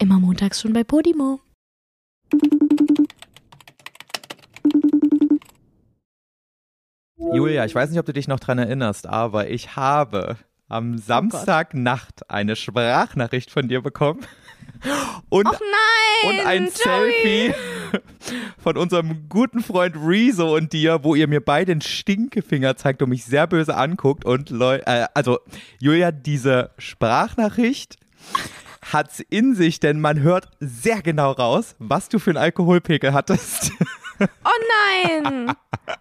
Immer montags schon bei Podimo. Julia, ich weiß nicht, ob du dich noch dran erinnerst, aber ich habe am Samstagnacht eine Sprachnachricht von dir bekommen. Und, Och nein! und ein Joey. Selfie von unserem guten Freund Rezo und dir, wo ihr mir beide den Stinkefinger zeigt und mich sehr böse anguckt. Und Leu äh, also Julia, diese Sprachnachricht hat's in sich, denn man hört sehr genau raus, was du für einen Alkoholpegel hattest. Oh nein!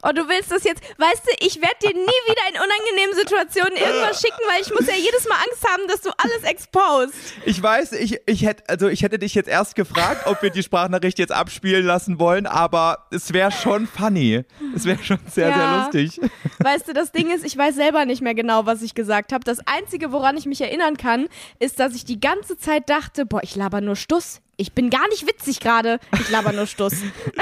Oh, du willst das jetzt. Weißt du, ich werde dir nie wieder in unangenehmen Situationen irgendwas schicken, weil ich muss ja jedes Mal Angst haben, dass du alles exposed. Ich weiß, ich, ich hätte, also ich hätte dich jetzt erst gefragt, ob wir die Sprachnachricht jetzt abspielen lassen wollen, aber es wäre schon funny. Es wäre schon sehr, Ja. sehr lustig. Weißt du, das Ding ist, ich weiß selber nicht mehr genau, was ich gesagt habe. Das Einzige, woran ich mich erinnern kann, ist, dass ich die ganze Zeit dachte, boah, ich laber nur Stuss. Ich bin gar nicht witzig gerade. Ich laber nur Stuss.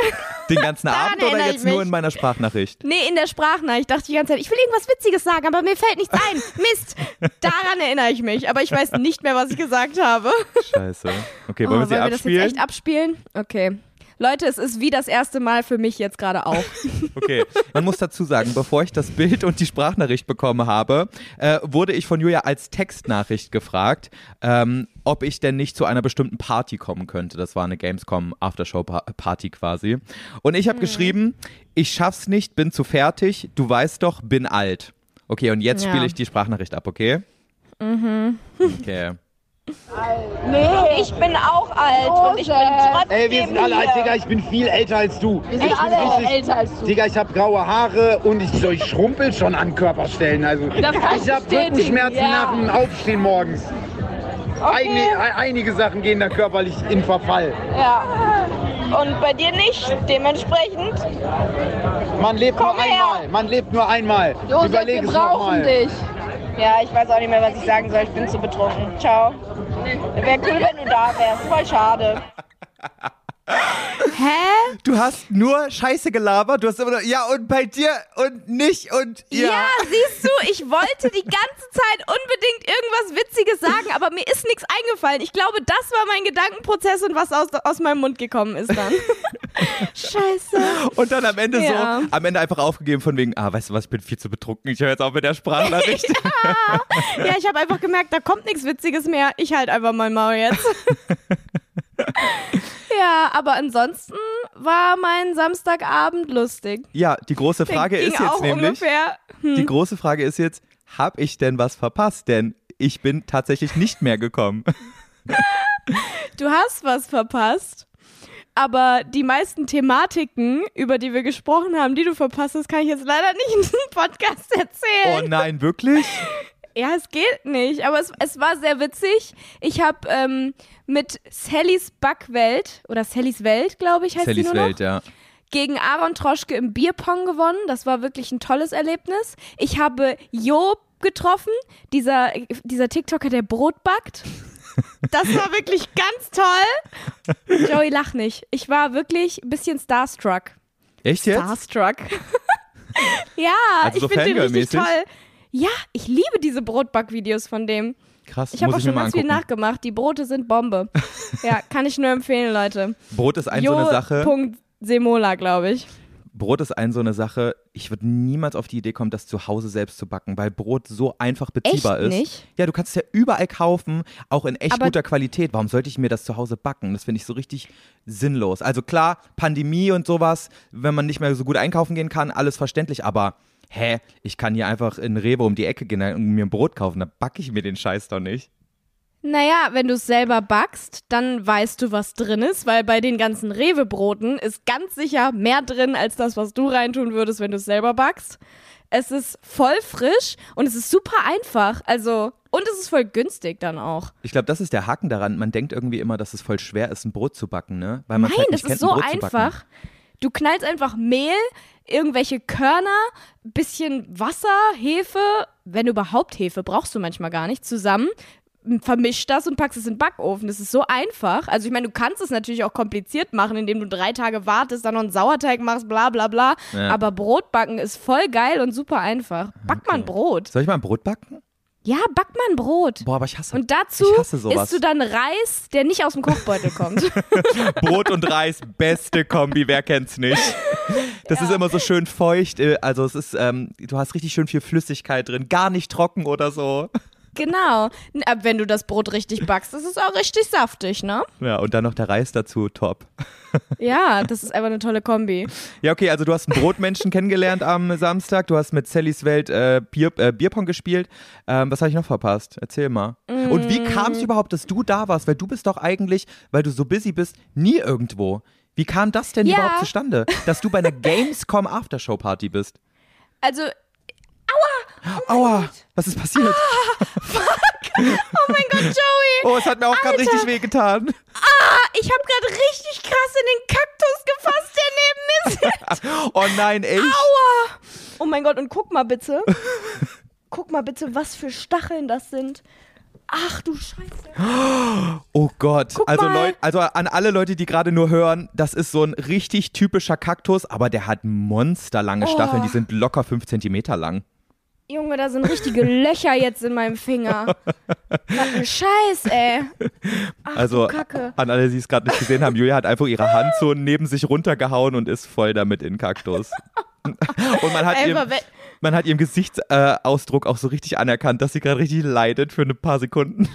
Den ganzen Abend oder jetzt nur in meiner Sprachnachricht? Nee, in der Sprachnachricht dachte ich die ganze Zeit, ich will irgendwas Witziges sagen, aber mir fällt nichts ein. Mist. Daran erinnere ich mich. Aber ich weiß nicht mehr, was ich gesagt habe. Scheiße. Okay, wollen Oh, wir sie wollen wir das abspielen? jetzt echt abspielen? Okay. Leute, es ist wie das erste Mal für mich jetzt gerade auch. Okay, man muss dazu sagen, bevor ich das Bild und die Sprachnachricht bekommen habe, äh, wurde ich von Julia als Textnachricht gefragt, ähm, ob ich denn nicht zu einer bestimmten Party kommen könnte. Das war eine Gamescom Aftershow Pa- Party quasi. Und ich habe geschrieben, ich schaff's nicht, bin zu fertig, du weißt doch, bin alt. Okay, und jetzt Ja. spiele ich die Sprachnachricht ab, okay? Mhm. Okay. Nee, ich bin auch alt und ich bin trotzdem Ey, wir sind alle alt. Digga, ich bin viel älter als du. Wir sind ich bin alle richtig, älter als du. Digga, ich habe graue Haare und ich, ich schrumpel schon an Körperstellen. Also ich bestätigen, Rückenschmerzen ja. nach dem Aufstehen morgens. Okay. Eigne- ei- einige Sachen gehen da körperlich in Verfall. Ja. Und bei dir nicht, dementsprechend. Man lebt Komm nur her. einmal. Man lebt nur einmal. Josef, Überleg wir es brauchen dich. Ja, ich weiß auch nicht mehr, was ich sagen soll. Ich bin zu betrunken. Ciao. Wäre cool, wenn du da wärst. Voll schade. Hä? Du hast nur Scheiße gelabert, du hast immer nur, ja und bei dir und nicht und ja. Ja. siehst du, ich wollte die ganze Zeit unbedingt irgendwas Witziges sagen, aber mir ist nichts eingefallen. Ich glaube, das war mein Gedankenprozess und was aus, aus meinem Mund gekommen ist dann. Scheiße. Und dann am Ende Ja. so, am Ende einfach aufgegeben von wegen, ah, weißt du was, ich bin viel zu betrunken, ich höre jetzt auf mit der Sprachnachricht. Ja, ich habe einfach gemerkt, da kommt nichts Witziges mehr. Ich halt einfach mein Maul jetzt. ja, aber ansonsten war mein Samstagabend lustig. ja, die große Frage ist jetzt nämlich. Hm. die große Frage ist jetzt, habe ich denn was verpasst? Denn ich bin tatsächlich nicht mehr gekommen. Du hast was verpasst. Aber die meisten Thematiken, über die wir gesprochen haben, die du verpasst hast, kann ich jetzt leider nicht in diesem Podcast Oh erzählen. nein, wirklich? Ja, es geht nicht. Aber es, es war sehr witzig. Ich habe ähm, mit Sallys Backwelt oder Sallys Welt, glaube ich, heißt Sallys die nur noch, Welt, ja. gegen Aaron Troschke im Bierpong gewonnen. Das war wirklich ein tolles Erlebnis. Ich habe Job getroffen, dieser, dieser TikToker, der Brot backt. Das war wirklich ganz toll. Joey, lach nicht. Ich war wirklich ein bisschen starstruck. Echt jetzt? Starstruck. ja, Also so ich finde den richtig toll. Ja, ich liebe diese Brotbackvideos von dem. Krass, Ich habe auch schon mal ganz viel angucken. nachgemacht. Die Brote sind Bombe. ja, kann ich nur empfehlen, Leute. Brot ist ein so eine Sache. Punkt Semola, glaube ich. Brot ist ein so eine Sache, ich würde niemals auf die Idee kommen, das zu Hause selbst zu backen, weil Brot so einfach beziehbar Echt ist. nicht? Ja, du kannst es ja überall kaufen, auch in echt Aber- guter Qualität. Warum sollte ich mir das zu Hause backen? Das finde ich so richtig sinnlos. Also klar, Pandemie und sowas, wenn man nicht mehr so gut einkaufen gehen kann, alles verständlich, aber hä, ich kann hier einfach in Rewe um die Ecke gehen und mir ein Brot kaufen, da backe ich mir den Scheiß doch nicht. Naja, wenn du es selber backst, dann weißt du, was drin ist, weil bei den ganzen Rewe-Broten ist ganz sicher mehr drin als das, was du reintun würdest, wenn du es selber backst. Es ist voll frisch und es ist super einfach. Also, und es ist voll günstig dann auch. Ich glaube, das ist der Haken daran. Man denkt irgendwie immer, dass es voll schwer ist, ein Brot zu backen, ne? Weil man Nein, halt das nicht ist kennt, so ein zu backen. Du knallst einfach Mehl, irgendwelche Körner, bisschen Wasser, Hefe, wenn überhaupt Hefe, brauchst du manchmal gar nicht, zusammen. Vermisch das und packst es in den Backofen. Das ist so einfach. Also ich meine, du kannst es natürlich auch kompliziert machen, indem du drei Tage wartest, dann noch einen Sauerteig machst, bla bla bla. Ja. Aber Brot backen ist voll geil und super einfach. Back mal ein Brot. Soll ich mal ein Brot backen? Ja, back mal ein Brot. Boah, aber ich hasse Und dazu ich hasse sowas. isst du dann Reis, der nicht aus dem Kochbeutel kommt. Brot und Reis, beste Kombi, wer kennt's nicht? Das ist immer so schön feucht, äh, also es ist, ähm, du hast richtig schön viel Flüssigkeit drin, gar nicht trocken oder so. Genau. Wenn du das Brot richtig backst, ist auch richtig saftig, ne? Ja, und dann noch der Reis dazu, top. Ja, das ist einfach eine tolle Kombi. Ja, okay, also du hast einen Brotmenschen kennengelernt am Samstag, du hast mit Sallys Welt äh, Bier, äh, Bierpong gespielt. Ähm, was habe ich noch verpasst? Erzähl mal. Und wie kam es überhaupt, dass du da warst? Weil du bist doch eigentlich, weil du so busy bist, nie irgendwo. Wie kam das denn Ja. überhaupt zustande, dass du bei einer Gamescom Aftershow-Party bist? Also, Aua, was ist passiert? oh mein Gott, Joey! Oh, es hat mir auch gerade richtig wehgetan. Ich habe gerade richtig krass in den Kaktus gefasst, der neben mir sitzt. Oh nein, echt? Aua! Oh mein Gott, und guck mal bitte. Guck mal bitte, was für Stacheln das sind. Ach du Scheiße. Oh Gott. Guck also. Leut, also an alle Leute, die gerade nur hören, das ist so ein richtig typischer Kaktus, aber der hat monsterlange Oh. Stacheln, die sind locker fünf Zentimeter lang. Junge, da sind richtige Löcher jetzt in meinem Finger. Was ein Scheiß, ey. Ach Also Kacke. an alle, die es gerade nicht gesehen haben, Julia hat einfach ihre Hand so neben sich runtergehauen und ist voll damit in Kaktus. und man hat, Einfach ihrem, man hat ihrem Gesichtsausdruck Ausdruck auch so richtig anerkannt, dass sie gerade richtig leidet für ein paar Sekunden.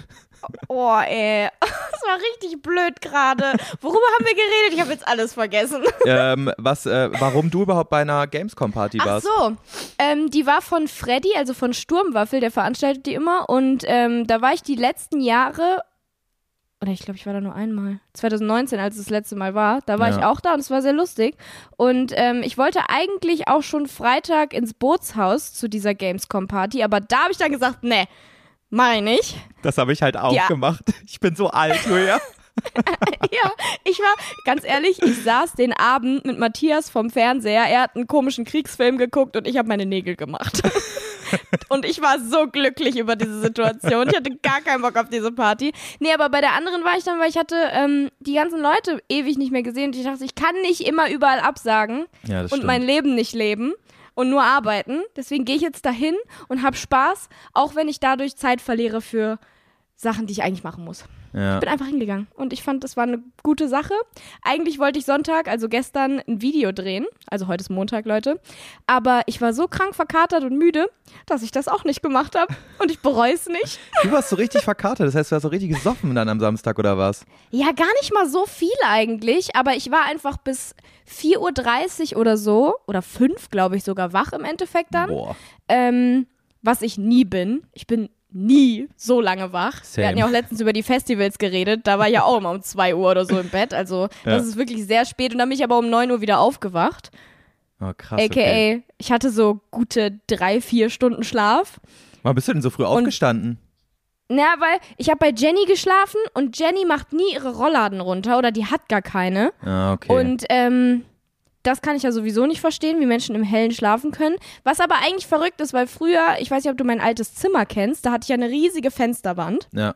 Oh, ey. Das war richtig blöd gerade. Worüber haben wir geredet? Ich habe jetzt alles vergessen. ähm, was, äh, warum du überhaupt bei einer Gamescom-Party Ach warst? so, ähm, die war von Freddy, also von Sturmwaffel, der veranstaltet die immer. Und ähm, da war ich die letzten Jahre, oder ich glaube, ich war da nur einmal, 2019, als es das letzte Mal war, da war Ja. ich auch da und es war sehr lustig. Und ähm, ich wollte eigentlich auch schon Freitag ins Bootshaus zu dieser Gamescom-Party, aber da habe ich dann gesagt, nee, meine ich. Das habe ich halt auch Ja. gemacht. Ich bin so alt, Julia. Ja, ich war, ganz ehrlich, ich saß den Abend mit Matthias vom Fernseher. Er hat einen komischen Kriegsfilm geguckt und ich habe meine Nägel gemacht. und ich war so glücklich über diese Situation. Ich hatte gar keinen Bock auf diese Party. Nee, aber bei der anderen war ich dann, weil ich hatte ähm, die ganzen Leute ewig nicht mehr gesehen und ich dachte, ich kann nicht immer überall absagen Ja, und mein Leben nicht leben und nur arbeiten. Deswegen gehe ich jetzt dahin und habe Spaß, auch wenn ich dadurch Zeit verliere für Sachen, die ich eigentlich machen muss. Ja. Ich bin einfach hingegangen und ich fand, das war eine gute Sache. Eigentlich wollte ich Sonntag, also gestern, ein Video drehen. Also heute ist Montag, Leute. Aber ich war so krank verkatert und müde, dass ich das auch nicht gemacht habe. Und ich bereue es nicht. Du warst so richtig verkartet, das heißt, du warst so richtig gesoffen dann am Samstag oder was? Ja, gar nicht mal so viel eigentlich, aber ich war einfach bis 4.30 Uhr oder so, oder 5, glaube ich, sogar wach im Endeffekt dann. Boah. Ähm, was ich nie bin. Ich bin nie so lange wach. Same. Wir hatten ja auch letztens über die Festivals geredet. Da war ich ja auch immer um 2 Uhr oder so im Bett. Also das Ja. ist wirklich sehr spät. Und dann bin ich aber um 9 Uhr wieder aufgewacht. Oh, krass. AKA, Okay. ich hatte so gute drei, vier Stunden Schlaf. Wann bist du denn so früh aufgestanden? Na, weil ich habe bei Jenny geschlafen und Jenny macht nie ihre Rollladen runter oder die hat gar keine. Ah, okay. Und ähm, das kann ich ja sowieso nicht verstehen, wie Menschen im Hellen schlafen können. Was aber eigentlich verrückt ist, weil früher, ich weiß nicht, ob du mein altes Zimmer kennst, da hatte ich ja eine riesige Fensterwand ja.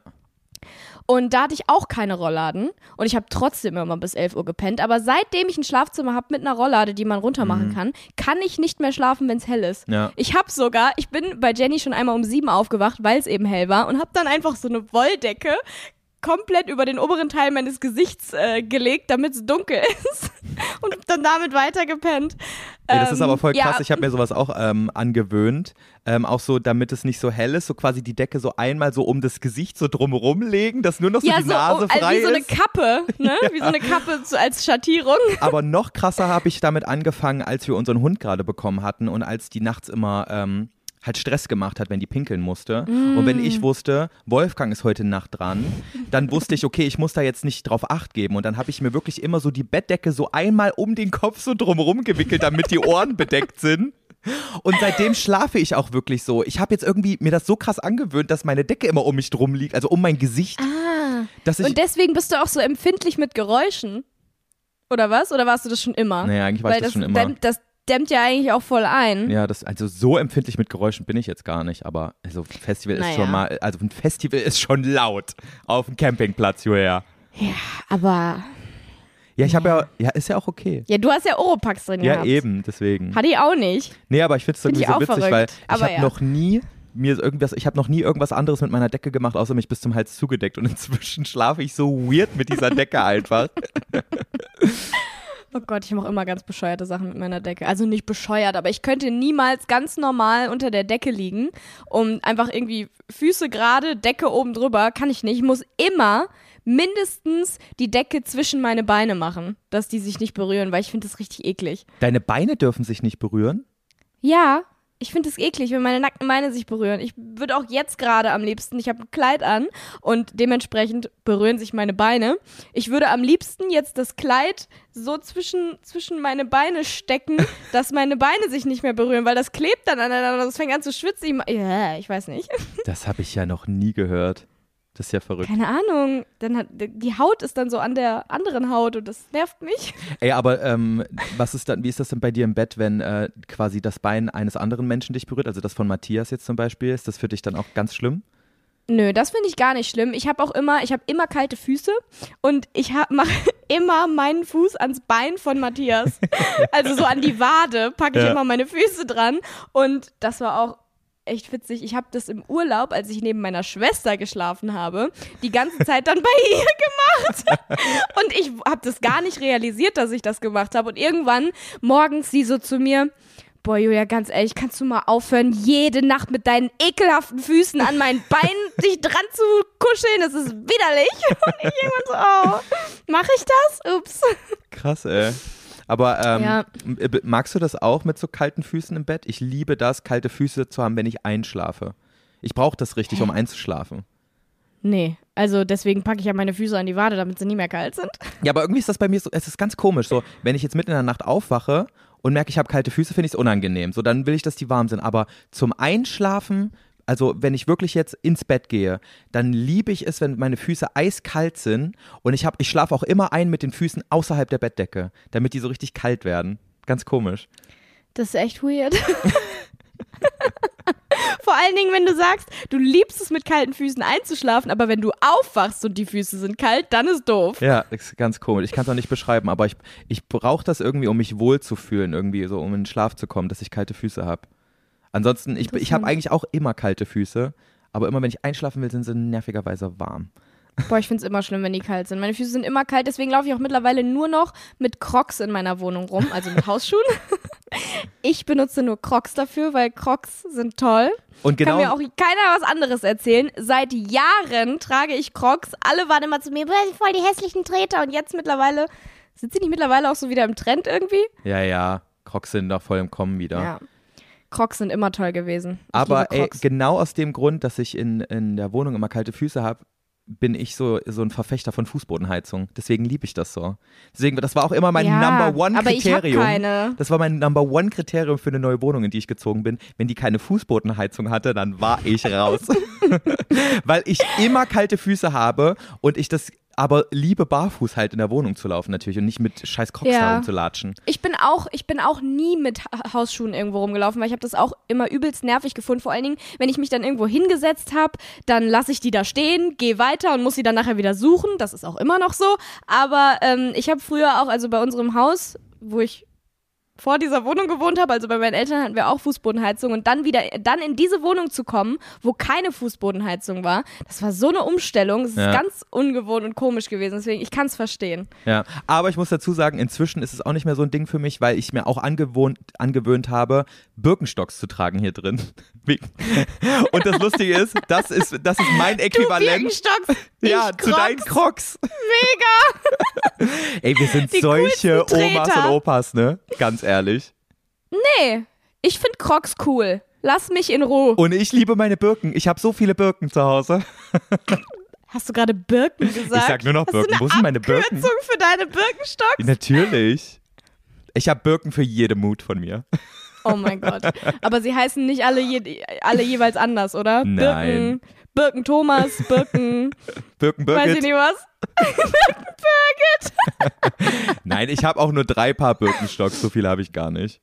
und da hatte ich auch keine Rollladen und ich habe trotzdem immer bis 11 Uhr gepennt. Aber seitdem ich ein Schlafzimmer habe mit einer Rolllade, die man runter machen kann, kann ich nicht mehr schlafen, wenn es hell ist. Ja. Ich habe sogar, ich bin bei Jenny schon einmal um sieben aufgewacht, weil es eben hell war und habe dann einfach so eine Wolldecke komplett über den oberen Teil meines Gesichts äh, gelegt, damit es dunkel ist und dann damit weitergepennt. Ey, das ist Ähm, aber voll krass. ja. Ich habe mir sowas auch ähm, angewöhnt. Ähm, auch so, damit es nicht so hell ist, so quasi die Decke so einmal so um das Gesicht so drumherum legen, dass nur noch so ja, die so, Nase oh, also frei wie so eine ist. Kappe, ne? Wie so eine Kappe zu, als Schattierung. Aber noch krasser habe ich damit angefangen, als wir unseren Hund gerade bekommen hatten und als die nachts immer ähm, halt Stress gemacht hat, wenn die pinkeln musste. Und wenn Mm. ich wusste, Wolfgang ist heute Nacht dran, dann wusste ich, okay, ich muss da jetzt nicht drauf acht geben. Und dann habe ich mir wirklich immer so die Bettdecke so einmal um den Kopf so drumherum gewickelt, damit die Ohren bedeckt sind. Und seitdem schlafe ich auch wirklich so. Ich habe jetzt irgendwie mir das so krass angewöhnt, dass meine Decke immer um mich drum liegt, also um mein Gesicht. Ah. Und deswegen bist du auch so empfindlich mit Geräuschen. Oder was? Oder warst du das schon immer? naja, eigentlich war Weil ich das, das, schon immer. Dämmt, das dämmt ja eigentlich auch voll ein. Ja, das, also so empfindlich mit Geräuschen bin ich jetzt gar nicht, aber also Festival ist Naja. schon mal, also ein Festival ist schon laut auf dem Campingplatz, Julia. Aber. Ja, ich habe ja, ja, ist ja auch okay. Ja, du hast ja Oropax drin Ja, gehabt. eben, deswegen. Hatte ich auch nicht. Nee, aber ich finde es irgendwie so witzig, verrückt. weil ich habe ja. noch nie mir ist irgendwas, ich habe noch nie irgendwas anderes mit meiner Decke gemacht, außer mich bis zum Hals zugedeckt und inzwischen schlafe ich so weird mit dieser Decke einfach. Oh Gott, ich mache immer ganz bescheuerte Sachen mit meiner Decke. Also nicht bescheuert, aber ich könnte niemals ganz normal unter der Decke liegen, um einfach irgendwie Füße gerade, Decke oben drüber, kann ich nicht. Ich muss immer mindestens die Decke zwischen meine Beine machen, dass die sich nicht berühren, weil ich finde das richtig eklig. Deine Beine dürfen sich nicht berühren? Ja, ich finde es eklig, wenn meine nackten Beine sich berühren. Ich würde auch jetzt gerade am liebsten, ich habe ein Kleid an und dementsprechend berühren sich meine Beine. Ich würde am liebsten jetzt das Kleid so zwischen, zwischen meine Beine stecken, dass meine Beine sich nicht mehr berühren, weil das klebt dann aneinander. Das fängt an zu schwitzen. Ich, ja, ich weiß nicht. Das habe ich ja noch nie gehört. Das ist ja verrückt. Keine Ahnung. Dann hat, die Haut ist dann so an der anderen Haut und das nervt mich. Ey, aber ähm, was ist dann, wie ist das denn bei dir im Bett, wenn äh, quasi das Bein eines anderen Menschen dich berührt? Also das von Matthias jetzt zum Beispiel. Ist das für dich dann auch ganz schlimm? Nö, das finde ich gar nicht schlimm. Ich habe auch immer, ich habe immer kalte Füße und ich mache immer meinen Fuß ans Bein von Matthias. also so an die Wade packe ich ja. immer meine Füße dran und das war auch echt witzig. Ich habe das im Urlaub, als ich neben meiner Schwester geschlafen habe, die ganze Zeit dann bei ihr gemacht. Und ich habe das gar nicht realisiert, dass ich das gemacht habe. Und irgendwann morgens sie so zu mir, boah, Julia, ganz ehrlich, kannst du mal aufhören, jede Nacht mit deinen ekelhaften Füßen an meinen Beinen dich dran zu kuscheln? Das ist widerlich. Und ich irgendwann so, oh, mache ich das? Ups. Krass, ey. Aber ähm, ja. magst du das auch mit so kalten Füßen im Bett? Ich liebe das, kalte Füße zu haben, wenn ich einschlafe. Ich brauche das richtig, Hä? um einzuschlafen. Nee, also deswegen packe ich ja meine Füße an die Wade, damit sie nie mehr kalt sind. Ja, aber irgendwie ist das bei mir so, es ist ganz komisch. So, wenn ich jetzt mitten in der Nacht aufwache und merke, ich habe kalte Füße, finde ich es unangenehm. So, dann will ich, dass die warm sind. Aber zum Einschlafen also wenn ich wirklich jetzt ins Bett gehe, dann liebe ich es, wenn meine Füße eiskalt sind und ich habe, ich schlafe auch immer ein mit den Füßen außerhalb der Bettdecke, damit die so richtig kalt werden. Ganz komisch. Das ist echt weird. Vor allen Dingen, wenn du sagst, du liebst es mit kalten Füßen einzuschlafen, aber wenn du aufwachst und die Füße sind kalt, dann ist doof. Ja, ist ganz komisch. Ich kann es auch nicht beschreiben, aber ich, ich brauche das irgendwie, um mich wohlzufühlen, irgendwie so, um in den Schlaf zu kommen, dass ich kalte Füße habe. Ansonsten, ich, ich habe eigentlich auch immer kalte Füße, aber immer wenn ich einschlafen will, sind sie nervigerweise warm. Boah, ich finde es immer schlimm, wenn die kalt sind. Meine Füße sind immer kalt, deswegen laufe ich auch mittlerweile nur noch mit Crocs in meiner Wohnung rum, also mit Hausschuhen. ich benutze nur Crocs dafür, weil Crocs sind toll. Und genau. Kann mir auch keiner was anderes erzählen. Seit Jahren trage ich Crocs. Alle waren immer zu mir, voll die hässlichen Treter. Und jetzt mittlerweile, sind sie nicht mittlerweile auch so wieder im Trend irgendwie? Ja, ja. Crocs sind doch voll im Kommen wieder. Ja. Crocs sind immer toll gewesen. Ich Aber ey, genau aus dem Grund, dass ich in, in der Wohnung immer kalte Füße habe, bin ich so, so ein Verfechter von Fußbodenheizung. Deswegen liebe ich das so. Deswegen, das war auch immer mein ja, Number One Kriterium. Aber ich keine. Das war mein Number One Kriterium für eine neue Wohnung, in die ich gezogen bin. Wenn die keine Fußbodenheizung hatte, dann war ich raus. Weil ich immer kalte Füße habe und ich das aber liebe barfuß halt in der Wohnung zu laufen natürlich und nicht mit scheiß Crocs ja. rumzulatschen. Ich bin auch, ich bin auch nie mit Hausschuhen irgendwo rumgelaufen, weil ich habe das auch immer übelst nervig gefunden. Vor allen Dingen, wenn ich mich dann irgendwo hingesetzt habe, dann lasse ich die da stehen, gehe weiter und muss sie dann nachher wieder suchen. Das ist auch immer noch so. Aber ähm, ich habe früher auch, also bei unserem Haus, wo ich vor dieser Wohnung gewohnt habe, also bei meinen Eltern hatten wir auch Fußbodenheizung und dann wieder, dann in diese Wohnung zu kommen, wo keine Fußbodenheizung war, das war so eine Umstellung, es ist ja. ganz ungewohnt und komisch gewesen, deswegen, ich kann es verstehen. Ja, aber ich muss dazu sagen, inzwischen ist es auch nicht mehr so ein Ding für mich, weil ich mir auch angewohnt, angewöhnt habe, Birkenstocks zu tragen hier drin. und das Lustige ist, das ist, das ist mein Äquivalent. Du Birkenstocks, ja, zu deinen Crocs. Mega! Ey, wir sind Die solche Omas und Opas, ne? Ganz ehrlich. Nee, ich finde Crocs cool. Lass mich in Ruhe. Und ich liebe meine Birken. Ich habe so viele Birken zu Hause. Hast du gerade Birken gesagt? Ich sag nur noch Birken. Wo sind meine Birken? Abkürzung für deine Birkenstocks? Natürlich. Ich habe Birken für jede Mut von mir. Oh mein Gott. Aber sie heißen nicht alle, je, alle jeweils anders, oder? Nein. Birken, Birken Thomas, Birken. Birken Birgit. Weiß ich nicht was. Birgit. Nein, ich habe auch nur drei Paar Birkenstocks, so viele habe ich gar nicht.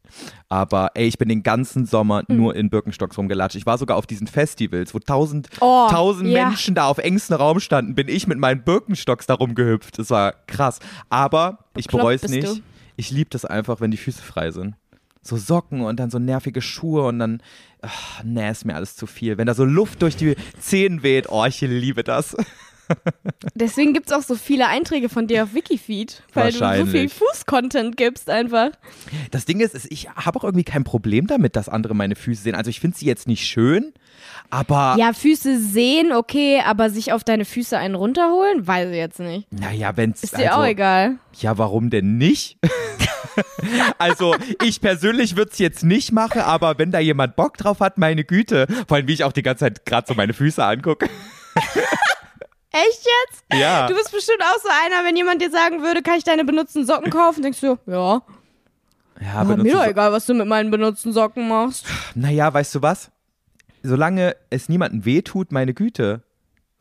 Aber ey, ich bin den ganzen Sommer mhm. nur in Birkenstocks rumgelatscht. Ich war sogar auf diesen Festivals, wo tausend, oh, tausend ja. Menschen da auf engstem Raum standen, bin ich mit meinen Birkenstocks da rumgehüpft. Das war krass. Aber ich bereue es nicht. Du? Ich liebe das einfach, wenn die Füße frei sind. So Socken und dann so nervige Schuhe und dann, ach, nee, ist mir alles zu viel. Wenn da so Luft durch die Zehen weht, oh, ich liebe das. Deswegen gibt es auch so viele Einträge von dir auf Wikifeed, weil du so viel. Fuß-Content gibst einfach. Das Ding ist, ist ich habe auch irgendwie kein Problem damit, dass andere meine Füße sehen. Also ich finde sie jetzt nicht schön, aber Ja, Füße sehen, okay, aber sich auf deine Füße einen runterholen, weiß ich jetzt nicht. naja, wenn es. Ist dir also, auch egal. Ja, warum denn nicht? also, ich persönlich würde es jetzt nicht machen, aber wenn da jemand Bock drauf hat, meine Güte. Vor allem, wie ich auch die ganze Zeit gerade so meine Füße angucke. Echt jetzt? Ja. Du bist bestimmt auch so einer, wenn jemand dir sagen würde, kann ich deine benutzten Socken kaufen? Denkst du, ja, Ja, aber mir doch egal, was du mit meinen benutzten Socken machst. Naja, weißt du was? Solange es niemandem wehtut, meine Güte.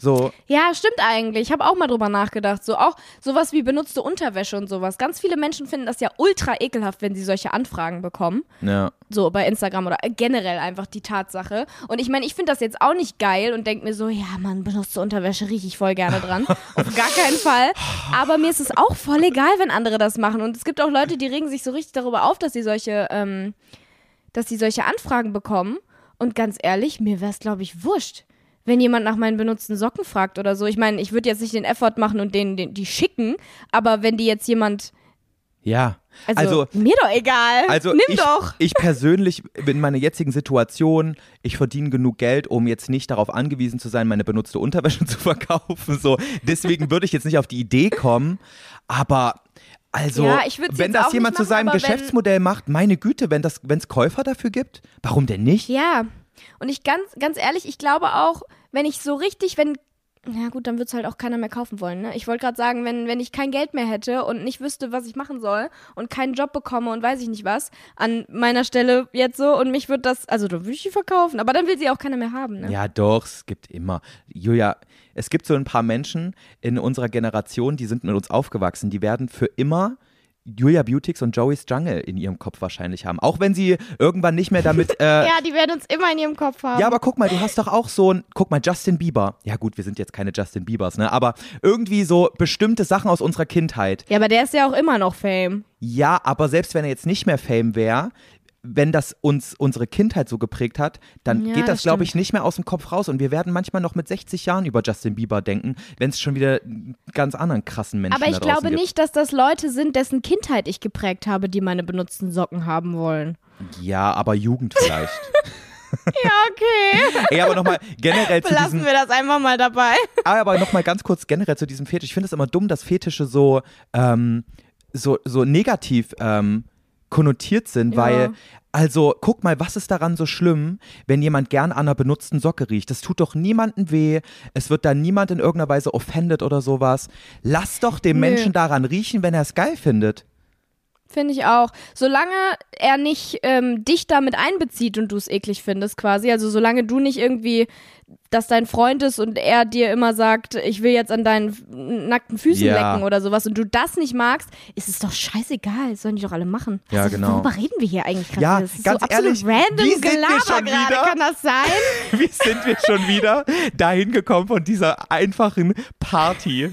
So, Ja, stimmt eigentlich. Ich habe auch mal drüber nachgedacht. So auch sowas wie benutzte Unterwäsche und sowas. Ganz viele Menschen finden das ja ultra ekelhaft, wenn sie solche Anfragen bekommen. ja. So bei Instagram oder generell einfach die Tatsache. Und ich meine, ich finde das jetzt auch nicht geil und denke mir so, ja, man, benutzte Unterwäsche rieche ich voll gerne dran. Auf gar keinen Fall. Aber mir ist es auch voll egal, wenn andere das machen. Und es gibt auch Leute, die regen sich so richtig darüber auf, dass sie solche, ähm, dass sie solche Anfragen bekommen. Und ganz ehrlich, mir wäre es, glaube ich, wurscht. Wenn jemand nach meinen benutzten Socken fragt oder so. Ich meine, ich würde jetzt nicht den Effort machen und denen den, die schicken, aber wenn die jetzt jemand. Ja. Also, Also, mir doch egal. also Nimm ich, doch. ich persönlich in meiner jetzigen Situation, ich verdiene genug Geld, um jetzt nicht darauf angewiesen zu sein, meine benutzte Unterwäsche zu verkaufen. So, deswegen würde ich jetzt nicht auf die Idee kommen. Aber also, Ja, ich wenn das jemand nicht zu machen, seinem Geschäftsmodell macht, meine Güte, wenn es Käufer dafür gibt, warum denn nicht? Ja. Und ich ganz, ganz ehrlich, ich glaube auch, wenn ich so richtig, wenn. Ja gut, dann wird es halt auch keiner mehr kaufen wollen. Ne? Ich wollte gerade sagen, wenn, wenn ich kein Geld mehr hätte und nicht wüsste, was ich machen soll und keinen Job bekomme und weiß ich nicht was, an meiner Stelle jetzt so und mich wird das, also da würde ich die verkaufen, aber dann will sie auch keiner mehr haben. Ne? Ja, doch, es gibt immer. Julia, es gibt so ein paar Menschen in unserer Generation, die sind mit uns aufgewachsen, die werden für immer Julia Beautix und Joey's Jungle in ihrem Kopf wahrscheinlich haben. Auch wenn sie irgendwann nicht mehr damit. Äh, Ja, die werden uns immer in ihrem Kopf haben. ja, aber guck mal, du hast doch auch so ein, guck mal, Justin Bieber. Ja gut, wir sind jetzt keine Justin Biebers, ne? Aber irgendwie so bestimmte Sachen aus unserer Kindheit. ja, aber der ist ja auch immer noch Fame. Ja, aber selbst wenn er jetzt nicht mehr Fame wäre, wenn das uns unsere Kindheit so geprägt hat, dann Ja, geht das, das glaube ich, nicht mehr aus dem Kopf raus. Und wir werden manchmal noch mit 60 Jahren über Justin Bieber denken, wenn es schon wieder ganz anderen krassen Menschen Aber ich glaube gibt. nicht, dass das Leute sind, dessen Kindheit ich geprägt habe, die meine benutzten Socken haben wollen. Ja, aber Jugend vielleicht. Ja, okay. Ey, aber nochmal generell zu Belassen diesem, wir das einfach mal dabei. Ah, aber nochmal ganz kurz generell zu diesem Fetisch. Ich finde es immer dumm, dass Fetische so, ähm, so, so negativ ähm, konnotiert sind, Ja. weil, also guck mal, was ist daran so schlimm, wenn jemand gern an einer benutzten Socke riecht? Das tut doch niemandem weh. Es wird da niemand in irgendeiner Weise offended oder sowas. Lass doch dem Nö. Menschen daran riechen, wenn er es geil findet. Finde ich auch. Solange er nicht ähm, dich damit einbezieht und du es eklig findest, quasi. Also solange du nicht irgendwie, dass dein Freund ist und er dir immer sagt, ich will jetzt an deinen nackten Füßen Ja. lecken oder sowas und du das nicht magst, ist es doch scheißegal. Das sollen die doch alle machen. Ja, ist- genau. Worüber reden wir hier eigentlich gerade? Ja, das ist ganz so absolut ehrlich, random wie sind wir Gelaber schon gerade. wieder? Kann das sein? Wie sind wir schon wieder dahin gekommen von dieser einfachen Party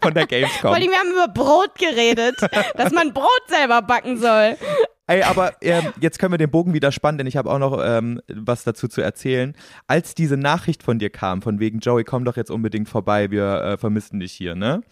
von der Gamescom? Vor allem, wir haben über Brot geredet, dass man Brot selber backen soll. Ey, aber ähm, jetzt können wir den Bogen wieder spannen, denn ich habe auch noch ähm, was dazu zu erzählen. Als diese Nachricht von dir kam, von wegen Joey, komm doch jetzt unbedingt vorbei, wir äh, vermissen dich hier, ne?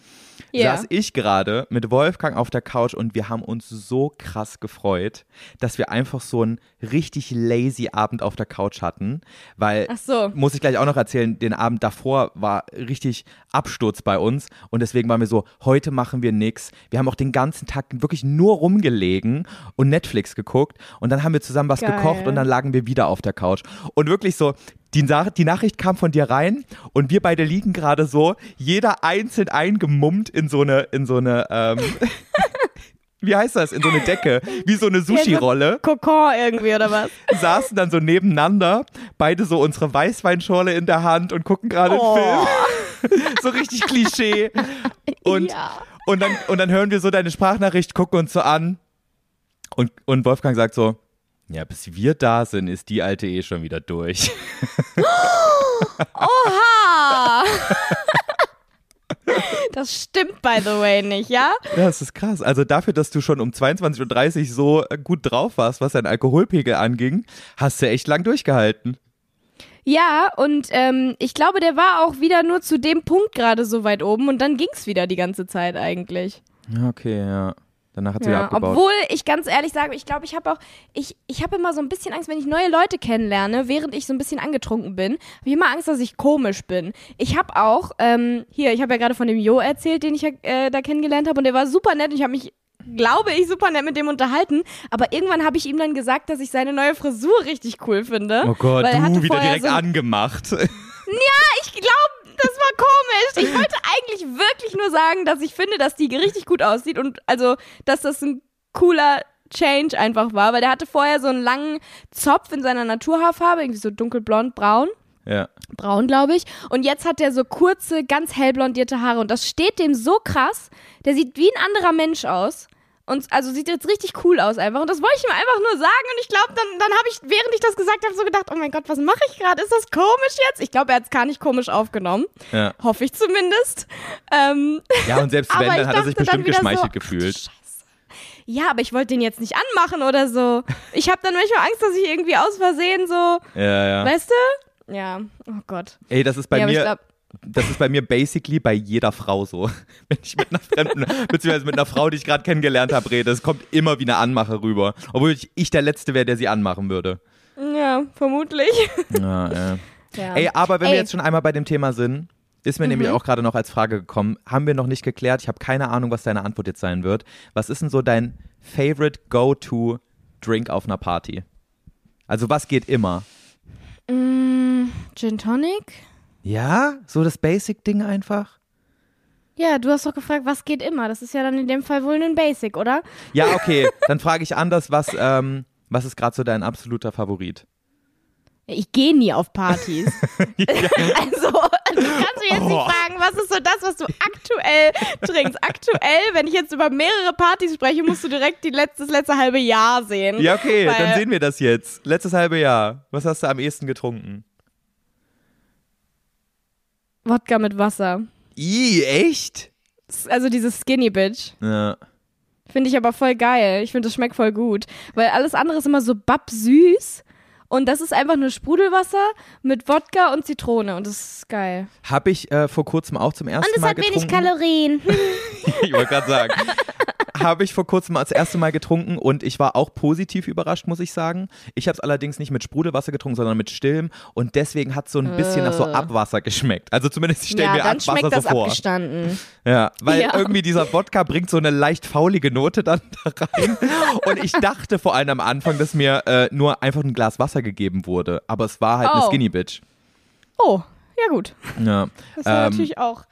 Ja. Saß ich gerade mit Wolfgang auf der Couch und wir haben uns so krass gefreut, dass wir einfach so einen richtig lazy Abend auf der Couch hatten, weil so. muss ich gleich auch noch erzählen, den Abend davor war richtig Absturz bei uns und deswegen waren wir so, heute machen wir nix. Wir haben auch den ganzen Tag wirklich nur rumgelegen und Netflix geguckt und dann haben wir zusammen was Geil. gekocht und dann lagen wir wieder auf der Couch. Und wirklich so, die, die Nachricht kam von dir rein und wir beide liegen gerade so, jeder einzeln eingemummt in so eine, in so eine, ähm, wie heißt das, in so eine Decke, wie so eine Sushi-Rolle Kokon irgendwie oder was? saßen dann so nebeneinander, beide so unsere Weißweinschorle in der Hand und gucken gerade Oh. einen Film. so richtig Klischee. Und, Ja. und, dann, und dann hören wir so deine Sprachnachricht, gucken uns so an. Und, und Wolfgang sagt so, ja, bis wir da sind, ist die alte eh schon wieder durch. Oha! Das stimmt, by the way, nicht, ja? Ja, das ist krass. Also dafür, dass du schon um 22.30 Uhr so gut drauf warst, was dein Alkoholpegel anging, hast du echt lang durchgehalten. Ja, und ähm, ich glaube, der war auch wieder nur zu dem Punkt gerade so weit oben und dann ging's wieder die ganze Zeit eigentlich. Okay, ja. Danach hat sie wieder Ja, abgebaut. obwohl ich ganz ehrlich sage, ich glaube, ich habe auch, ich, ich habe immer so ein bisschen Angst, wenn ich neue Leute kennenlerne, während ich so ein bisschen angetrunken bin, habe ich immer Angst, dass ich komisch bin. Ich habe auch, ähm, hier, ich habe ja gerade von dem Jo erzählt, den ich äh, da kennengelernt habe und der war super nett und ich habe mich glaube ich, super nett mit dem unterhalten. Aber irgendwann habe ich ihm dann gesagt, dass ich seine neue Frisur richtig cool finde. oh Gott, du wieder direkt so angemacht. ich glaube, das war komisch. Ich wollte eigentlich wirklich nur sagen, dass ich finde, dass die richtig gut aussieht und also, dass das ein cooler Change einfach war, weil der hatte vorher so einen langen Zopf in seiner Naturhaarfarbe, irgendwie so dunkelblond, braun. ja. Braun, glaube ich. Und jetzt hat er so kurze, ganz hell blondierte Haare. Und das steht dem so krass. Der sieht wie ein anderer Mensch aus. Und also sieht jetzt richtig cool aus einfach. Und das wollte ich ihm einfach nur sagen. Und ich glaube, dann, dann habe ich, während ich das gesagt habe, so gedacht, oh mein Gott, was mache ich gerade? Ist das komisch jetzt? Ich glaube, er hat es gar nicht komisch aufgenommen. Ja. Hoffe ich zumindest. Ähm, ja, und selbst wenn, dann hat er sich bestimmt so, geschmeichelt du gefühlt. Scheiße. Ja, aber ich wollte den jetzt nicht anmachen oder so. Ich habe dann manchmal Angst, dass ich irgendwie aus Versehen so, Ja, ja. weißt du? Ja, oh Gott. Ey, das ist bei ja, mir, das ist bei mir basically bei jeder Frau so. Wenn ich mit einer Fremden, beziehungsweise mit einer Frau, die ich gerade kennengelernt habe, rede, es kommt immer wie eine Anmache rüber. Obwohl ich, ich der Letzte wäre, der sie anmachen würde. ja, vermutlich. Ja, ja. Ja. Ey, aber wenn Ey. wir jetzt schon einmal bei dem Thema sind, ist mir nämlich auch gerade noch als Frage gekommen, haben wir noch nicht geklärt, ich habe keine Ahnung, was deine Antwort jetzt sein wird. Was ist denn so dein favorite go-to Drink auf einer Party? Also was geht immer? Mm, Gin Tonic? Ja, so das Basic-Ding einfach? Ja, du hast doch gefragt, was geht immer. Das ist ja dann in dem Fall wohl ein Basic, oder? Ja, okay, dann frage ich anders, was, ähm, was ist gerade so dein absoluter Favorit? Ich gehe nie auf Partys. also, du kannst mich jetzt Oh. nicht fragen, was ist so das, was du aktuell trinkst. Aktuell, wenn ich jetzt über mehrere Partys spreche, musst du direkt die letzte, das letzte halbe Jahr sehen. Ja, okay, dann sehen wir das jetzt. Letztes halbe Jahr. Was hast du am ehesten getrunken? Wodka mit Wasser. Ih, echt? Also dieses Skinny Bitch. Ja. Finde ich aber voll geil. Ich finde, das schmeckt voll gut. Weil alles andere ist immer so babsüß. Und das ist einfach nur Sprudelwasser mit Wodka und Zitrone. Und das ist geil. Habe ich äh, vor kurzem auch zum ersten Und es Mal hat wenig getrunken. Kalorien. ich wollte gerade sagen. Habe ich vor kurzem als erste Mal getrunken und ich war auch positiv überrascht, muss ich sagen. Ich habe es allerdings nicht mit Sprudelwasser getrunken, sondern mit Stillem und deswegen hat es so ein bisschen nach so Abwasser geschmeckt. Also zumindest ich stelle Äh. ja, mir dann Abwasser schmeckt das so vor. abgestanden. Ja, weil Ja. irgendwie dieser Wodka bringt so eine leicht faulige Note dann da rein. Und ich dachte vor allem am Anfang, dass mir äh, nur einfach ein Glas Wasser gegeben wurde. Aber es war halt eine Oh. Skinny Bitch. Oh, ja gut. Ja. Das war Ähm, natürlich auch.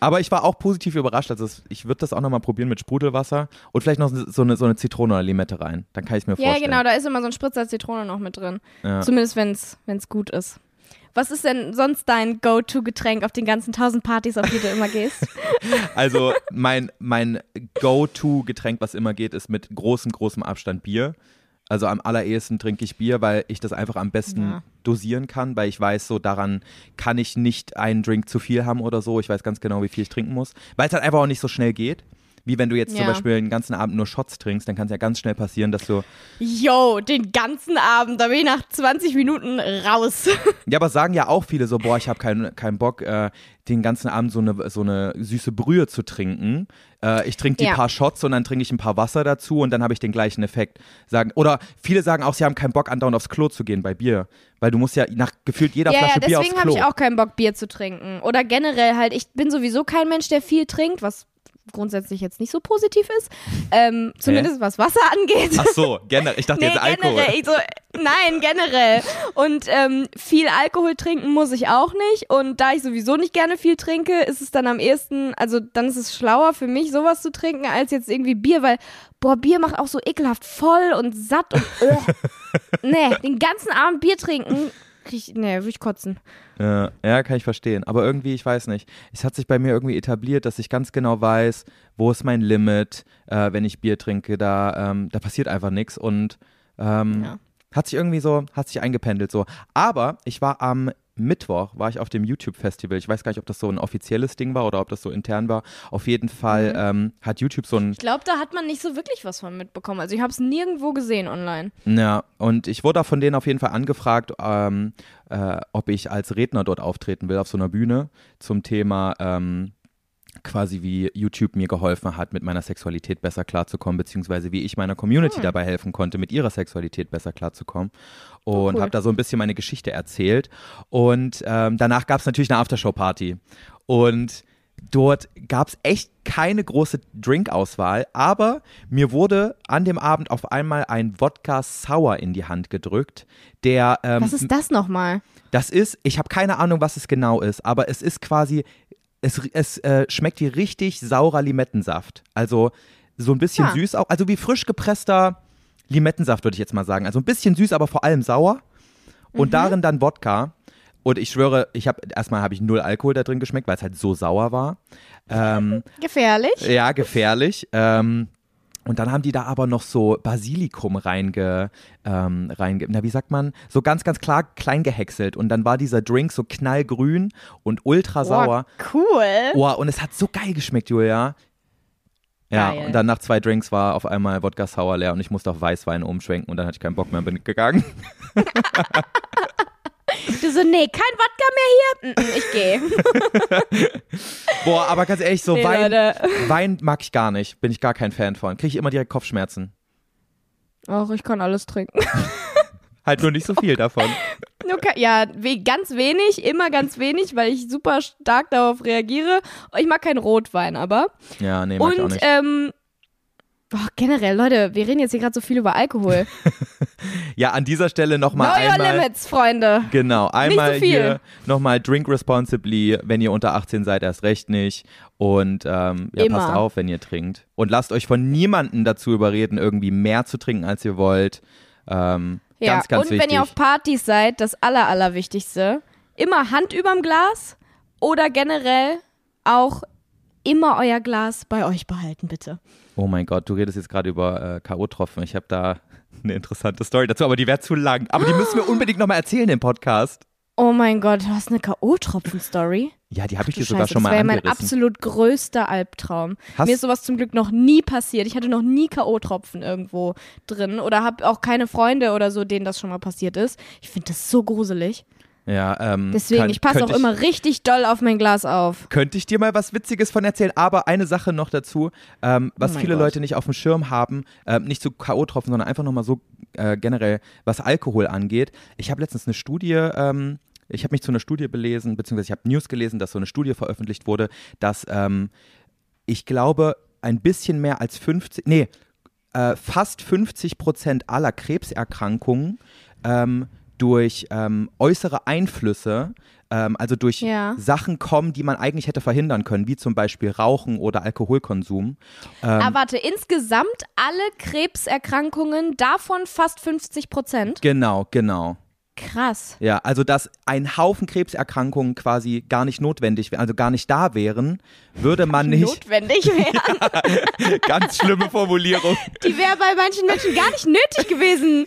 aber ich war auch positiv überrascht. Also ich würde das auch nochmal probieren mit Sprudelwasser und vielleicht noch so eine, so eine Zitrone oder Limette rein. Dann kann ich es mir Ja, vorstellen. genau, da ist immer so ein Spritzer Zitrone noch mit drin. Ja. Zumindest wenn es gut ist. Was ist denn sonst dein Go-To-Getränk auf den ganzen tausend Partys, auf die du immer gehst? Also mein, mein Go-To-Getränk, was immer geht, ist mit großem, großem Abstand Bier. Also am allerersten trinke ich Bier, weil ich das einfach am besten Ja. dosieren kann, weil ich weiß, so daran kann ich nicht einen Drink zu viel haben oder so. Ich weiß ganz genau, wie viel ich trinken muss. Weil es halt einfach auch nicht so schnell geht. Wie wenn du jetzt zum Ja. Beispiel den ganzen Abend nur Shots trinkst, dann kann es ja ganz schnell passieren, dass du. Yo, den ganzen Abend, da bin ich nach 20 Minuten raus. Ja, aber sagen ja auch viele so, boah, ich habe keinen keinen Bock, äh, den ganzen Abend so eine, so eine süße Brühe zu trinken. Äh, ich trinke die Ja. paar Shots und dann trinke ich ein paar Wasser dazu und dann habe ich den gleichen Effekt. Sagen, oder viele sagen auch, sie haben keinen Bock, andauernd aufs Klo zu gehen bei Bier. Weil du musst ja nach gefühlt jeder ja, ja, Flasche Bier aufs deswegen habe Klo. ich auch keinen Bock, Bier zu trinken. Oder generell halt, ich bin sowieso kein Mensch, der viel trinkt, was grundsätzlich jetzt nicht so positiv ist. Ähm, zumindest was Wasser angeht. Ach so, generell. Ich dachte Nee, jetzt Alkohol. generell. Ich so, nein, generell. Und ähm, viel Alkohol trinken muss ich auch nicht. Und da ich sowieso nicht gerne viel trinke, ist es dann am ehesten, also dann ist es schlauer für mich, sowas zu trinken, als jetzt irgendwie Bier, weil, boah, Bier macht auch so ekelhaft voll und satt und äh. Nee, den ganzen Abend Bier trinken, krieg ich, nee, würde ich kotzen. Ja, ja, kann ich verstehen. Aber irgendwie, ich weiß nicht. Es hat sich bei mir irgendwie etabliert, dass ich ganz genau weiß, wo ist mein Limit, äh, wenn ich Bier trinke. Da, ähm, da passiert einfach nichts und ähm, Ja. hat sich irgendwie so, hat sich eingependelt so. Aber ich war am Mittwoch war ich auf dem YouTube-Festival. Ich weiß gar nicht, ob das so ein offizielles Ding war oder ob das so intern war. Auf jeden Fall ähm, hat YouTube so ein Ich glaube, da hat man nicht so wirklich was von mitbekommen. Also ich habe es nirgendwo gesehen online. Ja, und ich wurde auch von denen auf jeden Fall angefragt, ähm, äh, ob ich als Redner dort auftreten will auf so einer Bühne zum Thema ähm, quasi wie YouTube mir geholfen hat, mit meiner Sexualität besser klarzukommen, beziehungsweise wie ich meiner Community dabei helfen konnte, mit ihrer Sexualität besser klarzukommen. Und cool. habe da so ein bisschen meine Geschichte erzählt. Und ähm, danach gab es natürlich eine Aftershow-Party. Und dort gab es echt keine große Drinkauswahl, aber mir wurde an dem Abend auf einmal ein Wodka Sour in die Hand gedrückt, der ähm, Was ist das nochmal? das ist, ich habe keine Ahnung, was es genau ist, aber es ist quasi, es, es äh, schmeckt wie richtig saurer Limettensaft. Also so ein bisschen Ah. süß auch, also wie frisch gepresster Limettensaft, würde ich jetzt mal sagen. Also ein bisschen süß, aber vor allem sauer. Und darin dann Wodka. Und ich schwöre, ich habe erstmal habe ich null Alkohol da drin geschmeckt, weil es halt so sauer war. Ähm, Gefährlich? ja, gefährlich. Ähm, und dann haben die da aber noch so Basilikum reinge, ähm, reinge, na wie sagt man, so ganz, ganz klar klein gehäckselt. Und dann war dieser Drink so knallgrün und ultra sauer. Boah, cool. Oh, und es hat so geil geschmeckt, Julia. Ja, Geil. und dann nach zwei Drinks war auf einmal Wodka Sour leer und ich musste auf Weißwein umschwenken und dann hatte ich keinen Bock mehr und bin gegangen. Du so, nee, kein Wodka mehr hier? Mm, mm, Ich gehe. Boah, aber ganz ehrlich, so Nee, Wein, Leute. Wein mag ich gar nicht. Bin ich gar kein Fan von. Kriege ich immer direkt Kopfschmerzen. Ach, ich kann alles trinken. Halt nur nicht so viel davon. Ja, ganz wenig, immer ganz wenig, weil ich super stark darauf reagiere. Ich mag keinen Rotwein, aber. Ja, nee, mag ich auch Und nicht. ähm, oh, generell, Leute, wir reden jetzt hier gerade so viel über Alkohol. Ja, an dieser Stelle nochmal your einmal. limits, Freunde. Genau, einmal so viel. hier nochmal drink responsibly, wenn ihr unter 18 seid, erst recht nicht. Und ähm, ja, Immer. passt auf, wenn ihr trinkt. Und lasst euch von niemandem dazu überreden, irgendwie mehr zu trinken, als ihr wollt. Ähm, Ja, ganz, ganz und wichtig. wenn ihr auf Partys seid, das aller, allerwichtigste, immer Hand überm Glas oder generell auch immer euer Glas bei euch behalten, bitte. oh mein Gott, du redest jetzt gerade über äh, K.O.-Tropfen. Ich habe da eine interessante Story dazu, aber die wäre zu lang. Aber die müssen wir unbedingt nochmal erzählen im Podcast. Oh mein Gott, du hast eine K.O.-Tropfen-Story. Ja, die habe ich dir sogar Scheiße, schon das mal wäre mein angerissen. absolut größter Albtraum. Hast- Mir ist sowas zum Glück noch nie passiert. Ich hatte noch nie K.O.-Tropfen irgendwo drin oder habe auch keine Freunde oder so, denen das schon mal passiert ist. Ich finde das so gruselig. Ja, ähm, Deswegen, kann- ich passe auch könnte immer richtig doll auf mein Glas auf. Könnte ich dir mal was Witziges von erzählen, aber eine Sache noch dazu, ähm, was Oh viele Gott. Leute nicht auf dem Schirm haben, ähm, nicht zu K.O.-Tropfen, sondern einfach nochmal so äh, generell, was Alkohol angeht. Ich habe letztens eine Studie, ähm, ich habe mich zu einer Studie belesen, beziehungsweise ich habe News gelesen, dass so eine Studie veröffentlicht wurde, dass ähm, ich glaube, ein bisschen mehr als 50, nee, äh, fast 50 Prozent aller Krebserkrankungen ähm, durch ähm, äußere Einflüsse, ähm, also durch Ja. Sachen kommen, die man eigentlich hätte verhindern können, wie zum Beispiel Rauchen oder Alkoholkonsum. Ähm, Aber warte, insgesamt alle Krebserkrankungen, davon fast 50 Prozent. genau, genau. Krass. Ja, also dass ein Haufen Krebserkrankungen quasi gar nicht notwendig wären, also gar nicht da wären, würde man nicht. Notwendig wären. Ganz schlimme Formulierung. Die wäre bei manchen Menschen gar nicht nötig gewesen.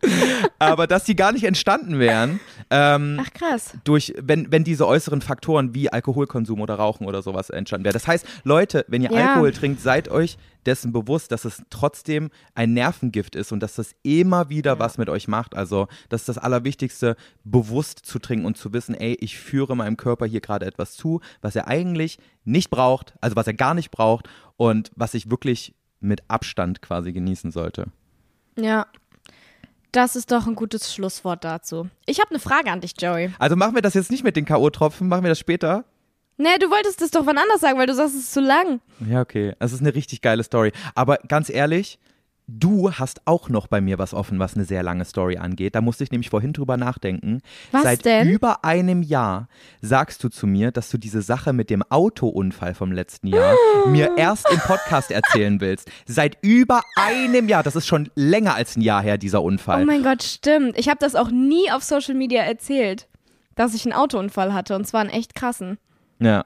Aber dass die gar nicht entstanden wären, ähm, Ach krass. durch, wenn, wenn diese äußeren Faktoren wie Alkoholkonsum oder Rauchen oder sowas entstanden wären. Das heißt, Leute, wenn ihr Ja. Alkohol trinkt, seid euch dessen bewusst, dass es trotzdem ein Nervengift ist und dass das immer wieder was mit euch macht. Also, das ist das Allerwichtigste, bewusst zu trinken und zu wissen, ey, ich führe meinem Körper hier gerade etwas zu, was er eigentlich nicht braucht, also was er gar nicht braucht und was ich wirklich mit Abstand quasi genießen sollte. Ja. Das ist doch ein gutes Schlusswort dazu. Ich habe eine Frage an dich, Joey. Also machen wir das jetzt nicht mit den K.O.-Tropfen, machen wir das später? Nee, du wolltest das doch wann anders sagen, weil du sagst, es ist zu lang. Ja, okay. Das ist eine richtig geile Story. Aber ganz ehrlich, du hast auch noch bei mir was offen, was eine sehr lange Story angeht. Da musste ich nämlich vorhin drüber nachdenken. Was Seit denn? über einem Jahr sagst du zu mir, dass du diese Sache mit dem Autounfall vom letzten Jahr mir erst im Podcast erzählen willst. Seit über einem Jahr. Das ist schon länger als ein Jahr her, dieser Unfall. Oh mein Gott, stimmt. Ich habe das auch nie auf Social Media erzählt, dass ich einen Autounfall hatte und zwar einen echt krassen. ja.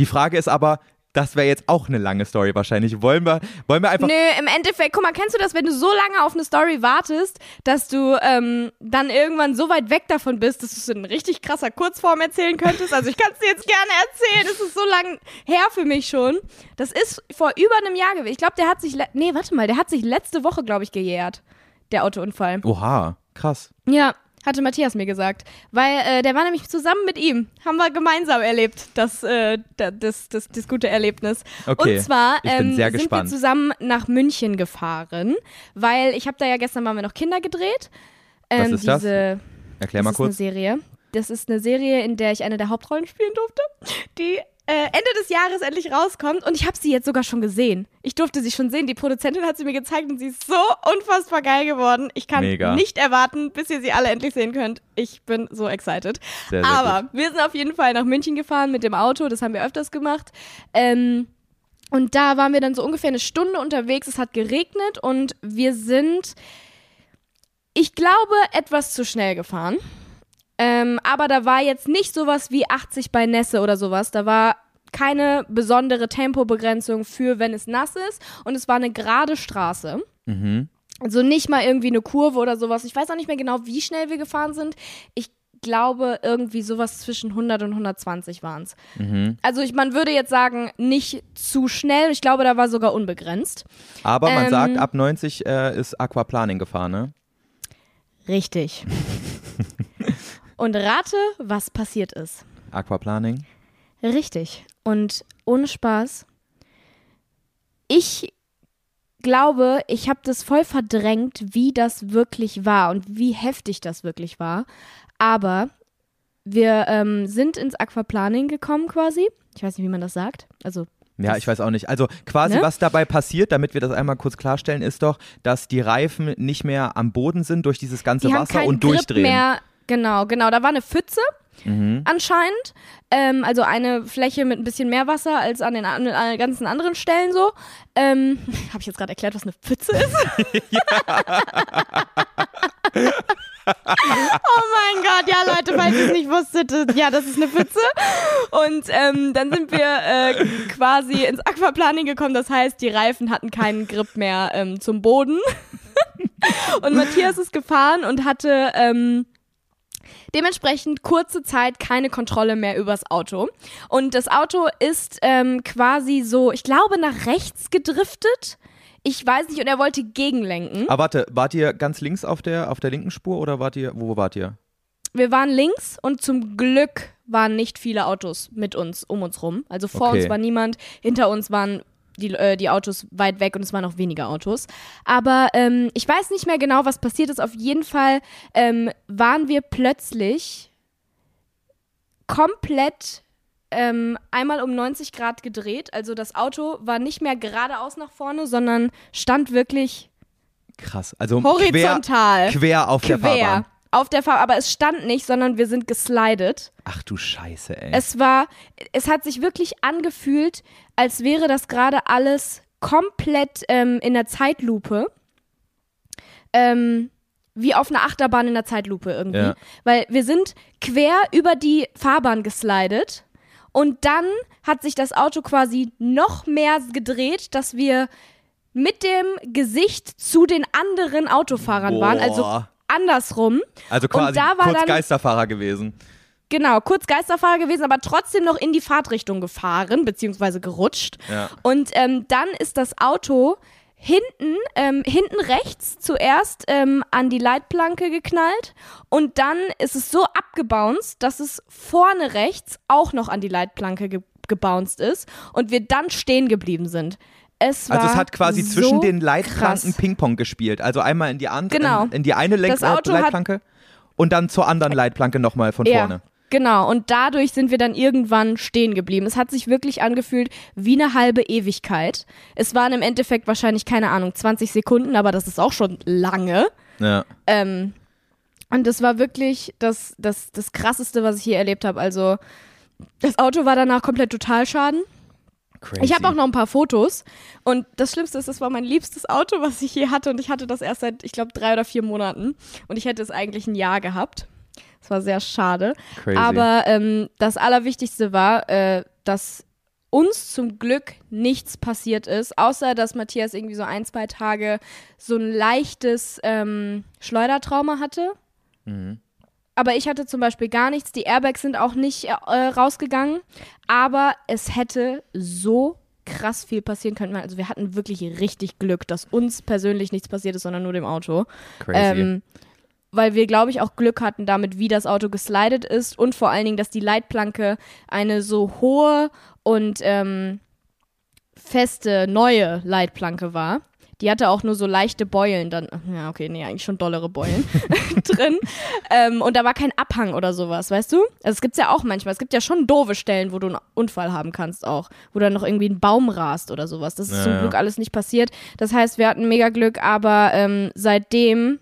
Die Frage ist aber, Das wäre jetzt auch eine lange Story wahrscheinlich. Wollen wir, wollen wir einfach. Nö, im Endeffekt, guck mal, kennst du das, wenn du so lange auf eine Story wartest, dass du ähm, dann irgendwann so weit weg davon bist, dass du es in richtig krasser Kurzform erzählen könntest? Also ich kann es dir jetzt gerne erzählen, es ist so lang her für mich schon. Das ist vor über einem Jahr gewesen. Ich glaube, der hat sich, nee, warte mal, der hat sich letzte Woche, glaube ich, gejährt, der Autounfall. Oha, krass. Ja, hatte Matthias mir gesagt. Weil äh, der war nämlich zusammen mit ihm. Haben wir gemeinsam erlebt, das, äh, da- das, das, das gute Erlebnis. Okay, Und zwar ähm, sind gespannt. wir zusammen nach München gefahren, weil ich habe da ja gestern waren wir noch Kinder gedreht. Was Ähm, ist das? diese, Erklär das mal ist eine kurz. Serie. Das ist eine Serie, in der ich eine der Hauptrollen spielen durfte, die äh, Ende des Jahres endlich rauskommt und ich habe sie jetzt sogar schon gesehen. Ich durfte sie schon sehen. Die Produzentin hat sie mir gezeigt und sie ist so unfassbar geil geworden. Ich kann Mega. nicht erwarten, bis ihr sie alle endlich sehen könnt. Ich bin so excited. Sehr, sehr Aber wir sind auf jeden Fall nach München gefahren mit dem Auto. Das haben wir öfters gemacht. Ähm, und da waren wir dann so ungefähr eine Stunde unterwegs. Es hat geregnet und wir sind, ich glaube, etwas zu schnell gefahren. Ähm, aber da war jetzt nicht sowas wie 80 bei Nässe oder sowas. Da war keine besondere Tempobegrenzung für, wenn es nass ist. Und es war eine gerade Straße. Mhm. Also nicht mal irgendwie eine Kurve oder sowas. Ich weiß auch nicht mehr genau, wie schnell wir gefahren sind. Ich glaube, irgendwie sowas zwischen 100 und 120 waren es. Mhm. Also ich, man würde jetzt sagen, nicht zu schnell. Ich glaube, da war sogar unbegrenzt. Aber man Ähm, sagt, ab 90 äh, ist Aquaplaning gefahren, ne? Richtig. und rate, was passiert ist. Aquaplaning. Richtig. Und ohne Spaß. Ich glaube, ich habe das voll verdrängt, wie das wirklich war und wie heftig das wirklich war. Aber wir ähm, sind ins Aquaplaning gekommen quasi. Ich weiß nicht, wie man das sagt. Also Ja, ich weiß auch nicht. Also quasi, Ne? was dabei passiert, damit wir das einmal kurz klarstellen, ist doch, dass die Reifen nicht mehr am Boden sind durch dieses ganze die Wasser und Grip durchdrehen. mehr. Genau, genau. Da war eine Pfütze Mhm. anscheinend. Ähm, also eine Fläche mit ein bisschen mehr Wasser als an den, an den ganzen anderen Stellen so. Ähm, Habe ich jetzt gerade erklärt, was eine Pfütze ist? oh mein Gott, ja Leute, falls ihr es nicht wusstet, äh, ja, das ist eine Pfütze. Und ähm, dann sind wir äh, quasi ins Aquaplaning gekommen. Das heißt, die Reifen hatten keinen Grip mehr ähm, zum Boden. und Matthias ist gefahren und hatte ähm, dementsprechend kurze Zeit keine Kontrolle mehr übers Auto. Und das Auto ist ähm, quasi so, ich glaube, nach rechts gedriftet. Ich weiß nicht, und er wollte gegenlenken. Aber warte, wart ihr ganz links auf der, auf der linken Spur oder wart ihr, wo wart ihr? Wir waren links und zum Glück waren nicht viele Autos mit uns, um uns rum. Also vor Okay. uns war niemand, hinter uns waren die, äh, die Autos weit weg und es waren auch weniger Autos. Aber ähm, ich weiß nicht mehr genau, was passiert ist. Auf jeden Fall ähm, waren wir plötzlich komplett ähm, einmal um 90 Grad gedreht. Also das Auto war nicht mehr geradeaus nach vorne, sondern stand wirklich Krass. Also horizontal. Quer, quer auf der Fahrbahn. Auf der Fahrbahn. Aber es stand nicht, sondern wir sind geslidet. Ach du Scheiße, ey. Es war, es hat sich wirklich angefühlt, als wäre das gerade alles komplett ähm, in der Zeitlupe. Ähm, wie auf einer Achterbahn in der Zeitlupe irgendwie. Ja. Weil wir sind quer über die Fahrbahn geslidet und dann hat sich das Auto quasi noch mehr gedreht, dass wir mit dem Gesicht zu den anderen Autofahrern waren, also Boah. Andersrum. also quasi da war kurz dann- Geisterfahrer gewesen. Genau, kurz Geisterfahrer gewesen, aber trotzdem noch in die Fahrtrichtung gefahren, beziehungsweise gerutscht. Ja. Und ähm, dann ist das Auto hinten, ähm, hinten rechts zuerst ähm, an die Leitplanke geknallt und dann ist es so abgebounced, dass es vorne rechts auch noch an die Leitplanke ge gebounced ist und wir dann stehen geblieben sind. Es war Also es hat quasi so zwischen den Leitplanken. Ping-Pong gespielt. Also einmal in die andere, Genau. in, in die eine Lenk Leitplanke und dann zur anderen Leitplanke nochmal von Ja, vorne. Genau, und dadurch sind wir dann irgendwann stehen geblieben. Es hat sich wirklich angefühlt wie eine halbe Ewigkeit. Es waren im Endeffekt wahrscheinlich, keine Ahnung, 20 Sekunden, aber das ist auch schon lange. Ja. Ähm, und das war wirklich das, das, das Krasseste, was ich hier erlebt habe. Also, das Auto war danach komplett Totalschaden. Crazy. Ich habe auch noch ein paar Fotos. Und das Schlimmste ist, das war mein liebstes Auto, was ich je hatte. Und ich hatte das erst seit, ich glaube, drei oder vier Monaten. Und ich hätte es eigentlich ein Jahr gehabt. Das war sehr schade. Crazy. Aber ähm, das Allerwichtigste war, äh, dass uns zum Glück nichts passiert ist, außer dass Matthias irgendwie so ein, zwei Tage so ein leichtes ähm, Schleudertrauma hatte. Aber ich hatte zum Beispiel gar nichts. Die Airbags sind auch nicht äh, rausgegangen. Aber es hätte so krass viel passieren können. Also wir hatten wirklich richtig Glück, dass uns persönlich nichts passiert ist, sondern nur dem Auto. Crazy. Ähm, weil wir, glaube ich, auch Glück hatten damit, wie das Auto geslidet ist und vor allen Dingen, dass die Leitplanke eine so hohe und ähm, feste neue Leitplanke war. Die hatte auch nur so leichte Beulen dann, ja okay, nee, eigentlich schon dollere Beulen drin. Ähm, und da war kein Abhang oder sowas, weißt du? Also es gibt's ja auch manchmal. Es gibt ja schon doofe Stellen, wo du einen Unfall haben kannst auch, wo dann noch irgendwie ein Baum rast oder sowas. Das ist Ja, zum ja. Glück alles nicht passiert. Das heißt, wir hatten mega Glück, aber ähm, seitdem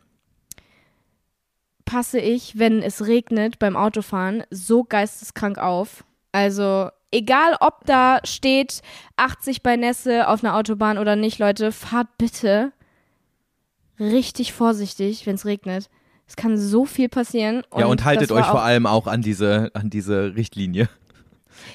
passe ich, wenn es regnet beim Autofahren, so geisteskrank auf. Also egal, ob da steht 80 bei Nässe auf einer Autobahn oder nicht, Leute, fahrt bitte richtig vorsichtig, wenn es regnet. Es kann so viel passieren. ja, und haltet das euch vor allem auch an diese, an diese Richtlinie.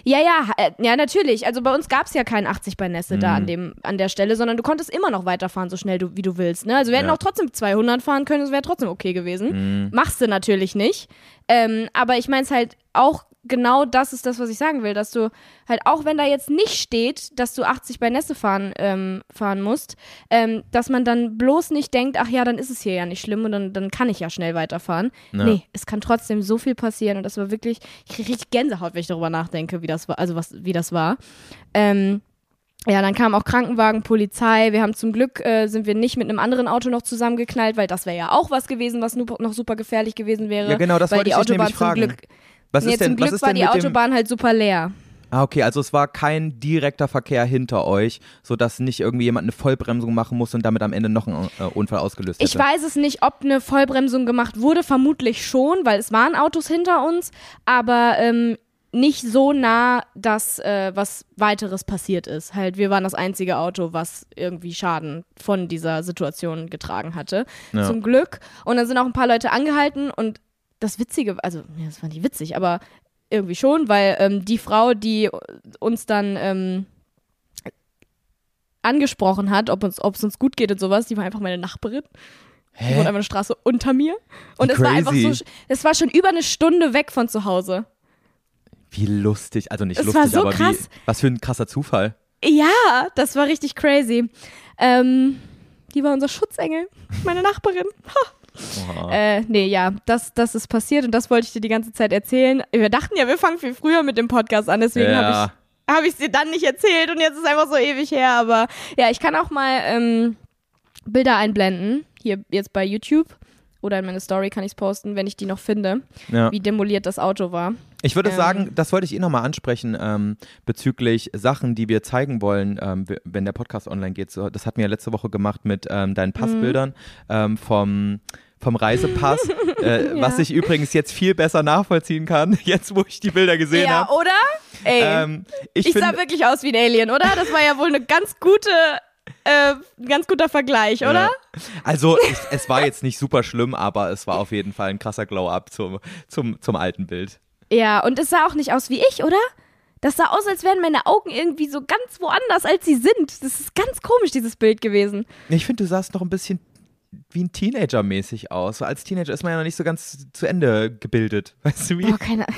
Ja, ja, äh, ja, natürlich. Also bei uns gab es ja kein 80 bei Nässe da Mhm. an, dem, an der Stelle, sondern du konntest immer noch weiterfahren, so schnell du, wie du willst. Ne? Also wir hätten Ja. auch trotzdem 200 fahren können, es wäre trotzdem okay gewesen. Mhm. Machst du natürlich nicht. Ähm, aber ich meine es halt auch, genau das ist das, was ich sagen will, dass du halt auch, wenn da jetzt nicht steht, dass du 80 bei Nässe fahren, ähm, fahren musst, ähm, dass man dann bloß nicht denkt, ach ja, dann ist es hier ja nicht schlimm und dann, dann kann ich ja schnell weiterfahren. Ja. Nee, es kann trotzdem so viel passieren und das war wirklich, ich kriege richtig Gänsehaut, wenn ich darüber nachdenke, wie das war, also was, wie das war. Ähm, ja, dann kamen auch Krankenwagen, Polizei. Wir haben zum Glück, äh, sind wir nicht mit einem anderen Auto noch zusammengeknallt, weil das wäre ja auch was gewesen, was noch super gefährlich gewesen wäre. Ja, genau, das weil wollte die ich Autobahn nämlich fragen. Zum Glück, Was nee, ist denn, zum Glück was ist war denn die Autobahn halt super leer. Ah, okay, also es war kein direkter Verkehr hinter euch, sodass nicht irgendwie jemand eine Vollbremsung machen muss und damit am Ende noch ein äh, Unfall ausgelöst hätte. Ich weiß es nicht, ob eine Vollbremsung gemacht wurde, vermutlich schon, weil es waren Autos hinter uns, aber ähm, nicht so nah, dass äh, was weiteres passiert ist. Halt, wir waren das einzige Auto, was irgendwie Schaden von dieser Situation getragen hatte. Ja. Zum Glück. Und dann sind auch ein paar Leute angehalten und das Witzige, also, ja, das war nicht witzig, aber irgendwie schon, weil ähm, die Frau, die uns dann ähm, angesprochen hat, ob uns, ob es uns gut geht und sowas, die war einfach meine Nachbarin. Die wohnt einfach eine Straße unter mir. Und Wie es war einfach so, es war schon über eine Stunde weg von zu Hause. Wie lustig, also nicht Es lustig, war so aber krass. wie, was für ein krasser Zufall. Ja, das war richtig crazy. Ähm, die war unser Schutzengel, meine Nachbarin. Oha. Äh, nee, ja, das, das ist passiert und das wollte ich dir die ganze Zeit erzählen. Wir dachten ja, wir fangen viel früher mit dem Podcast an, deswegen Ja. habe ich habe ich es dir dann nicht erzählt und jetzt ist es einfach so ewig her. Aber ja, ich kann auch mal ähm, Bilder einblenden, hier jetzt bei YouTube oder in meine Story kann ich es posten, wenn ich die noch finde, Ja. wie demoliert das Auto war. Ich würde Ähm. sagen, das wollte ich eh nochmal ansprechen, ähm, bezüglich Sachen, die wir zeigen wollen, ähm, wenn der Podcast online geht. So, das hatten wir ja letzte Woche gemacht mit ähm, deinen Mhm. Passbildern ähm, vom, vom Reisepass, äh, was ich übrigens jetzt viel besser nachvollziehen kann, jetzt wo ich die Bilder gesehen ja, habe. oder? Ey, Ähm, ich ich finde, sah wirklich aus wie ein Alien, oder? Das war ja wohl eine ganz gute, äh, ein ganz guter Vergleich, oder? Ja. Also ich, es war jetzt nicht super schlimm, aber es war auf jeden Fall ein krasser Glow-up zum, zum, zum alten Bild. Ja, und es sah auch nicht aus wie ich, oder? Das sah aus, als wären meine Augen irgendwie so ganz woanders, als sie sind. Das ist ganz komisch, dieses Bild gewesen. Ich finde, du sahst noch ein bisschen wie ein Teenager mäßig aus. So als Teenager ist man ja noch nicht so ganz zu Ende gebildet. Weißt du wie? Oh, keine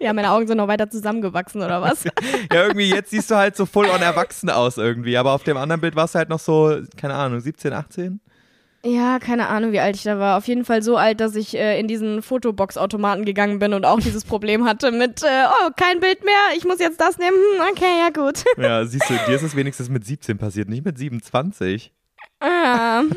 Ja, meine Augen sind noch weiter zusammengewachsen, oder was? Ja, irgendwie jetzt siehst du halt so voll on erwachsen aus irgendwie. Aber auf dem anderen Bild warst du halt noch so, keine Ahnung, 17, 18? ja, keine Ahnung, wie alt ich da war. Auf jeden Fall so alt, dass ich äh, in diesen Fotobox-Automaten gegangen bin und auch dieses Problem hatte mit, äh, oh, kein Bild mehr, ich muss jetzt das nehmen. Hm, okay, ja gut. Ja, siehst du, dir ist es wenigstens mit 17 passiert, nicht mit 27. Ah, hm.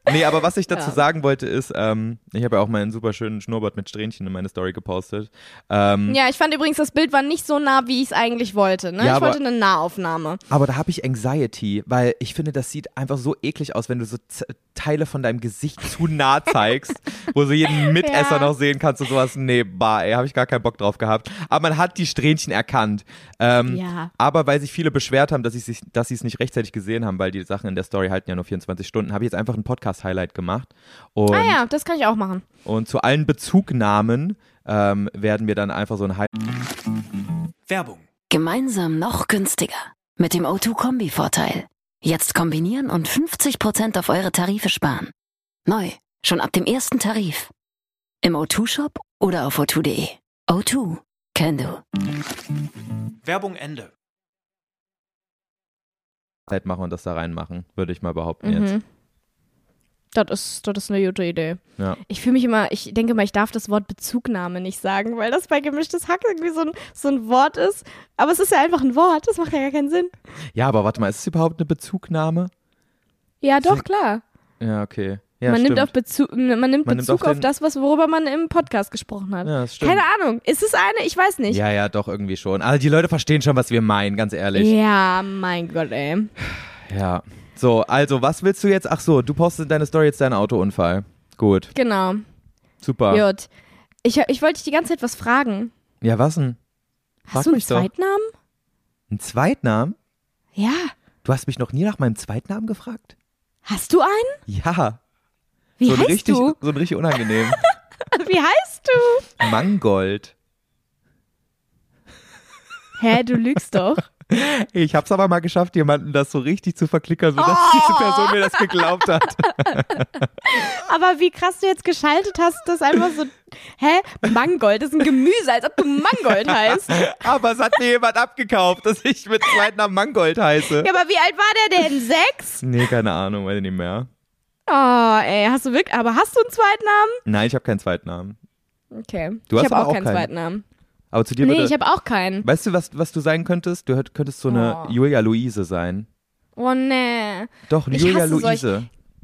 Nee, aber was ich dazu Ja. sagen wollte ist, ähm, ich habe ja auch meinen super schönen Schnurrbart mit Strähnchen in meine Story gepostet. Ähm, Ja, ich fand übrigens, das Bild war nicht so nah, wie ich es eigentlich wollte. Ne? Ja, ich aber- wollte eine Nahaufnahme. Aber da habe ich Anxiety, weil ich finde, das sieht einfach so eklig aus, wenn du so Teile von deinem Gesicht zu nah zeigst, wo so jeden Mitesser Ja. noch sehen kannst und sowas. Nee, bah, ey, habe ich gar keinen Bock drauf gehabt. Aber man hat die Strähnchen erkannt. Ähm, Ja. Aber weil sich viele beschwert haben, dass sie es dass es nicht rechtzeitig gesehen haben, weil die Sachen in der Story halten ja nur 24 Stunden, habe ich jetzt einfach ein Podcast-Highlight gemacht. Und, Ah ja, das kann ich auch machen. und zu allen Bezugnahmen ähm, werden wir dann einfach so ein Highlight. Werbung. Gemeinsam noch günstiger. Mit dem O2-Kombi-Vorteil. Jetzt kombinieren und 50% auf eure Tarife sparen. Neu, schon ab dem ersten Tarif. Im O2-Shop oder auf o2.de. O2, can do. Werbung Ende. Zeit machen und das da reinmachen, würde ich mal behaupten jetzt. Das ist, das ist eine gute Idee. Ja. Ich fühle mich immer, ich denke mal, ich darf das Wort Bezugnahme nicht sagen, weil das bei gemischtes Hack irgendwie so ein, so ein Wort ist. Aber es ist ja einfach ein Wort, das macht ja gar keinen Sinn. ja, aber warte mal, ist es überhaupt eine Bezugnahme? Ja, doch, klar. Ja, okay. Ja, man, nimmt auf Bezug, man nimmt Man nimmt Bezug auf auf den- das, was, worüber man im Podcast gesprochen hat. Ja. Keine Ahnung. Ist es eine? Ich weiß nicht. Ja, ja, doch, irgendwie schon. Also die Leute verstehen schon, was wir meinen, ganz ehrlich. Ja, mein Gott, ey. Ja. So, also, was willst du jetzt? Ach so, du postest in deine Story jetzt deinen Autounfall. Gut, Genau. super. Gut. Ich, ich wollte dich die ganze Zeit was fragen. Ja, was denn? Frag Hast du einen. Zweitnamen? Ein Zweitnamen? Ja. Du hast mich noch nie nach meinem Zweitnamen gefragt? Hast du einen? Ja. Wie so heißt richtig, du? So ein richtig unangenehm. Wie heißt du? Mangold. Hä, du lügst doch. Ich hab's aber mal geschafft, jemanden das so richtig zu verklickern, sodass diese Person mir das geglaubt hat. Aber wie krass du jetzt geschaltet hast, das einfach so. Hä? Mangold ist ein Gemüse, als ob du Mangold heißt. Ja, Aber es hat mir jemand abgekauft, dass ich mit Zweitnamen Mangold heiße. aber wie alt war der denn? Sechs? Nee, keine Ahnung, weiß ich nicht mehr. Oh, ey, hast du wirklich. Aber hast du einen Zweitnamen? Nein, ich habe keinen Zweitnamen. Okay. Du hast ich habe aber auch auch keinen keinen. Zweitnamen. Aber zu dir Nee, würde... ich habe auch keinen. weißt du, was, was du sein könntest? Du hört- könntest so eine Oh. Julia Luise sein. Oh, nee. Doch, Ich Julia hasse Luise.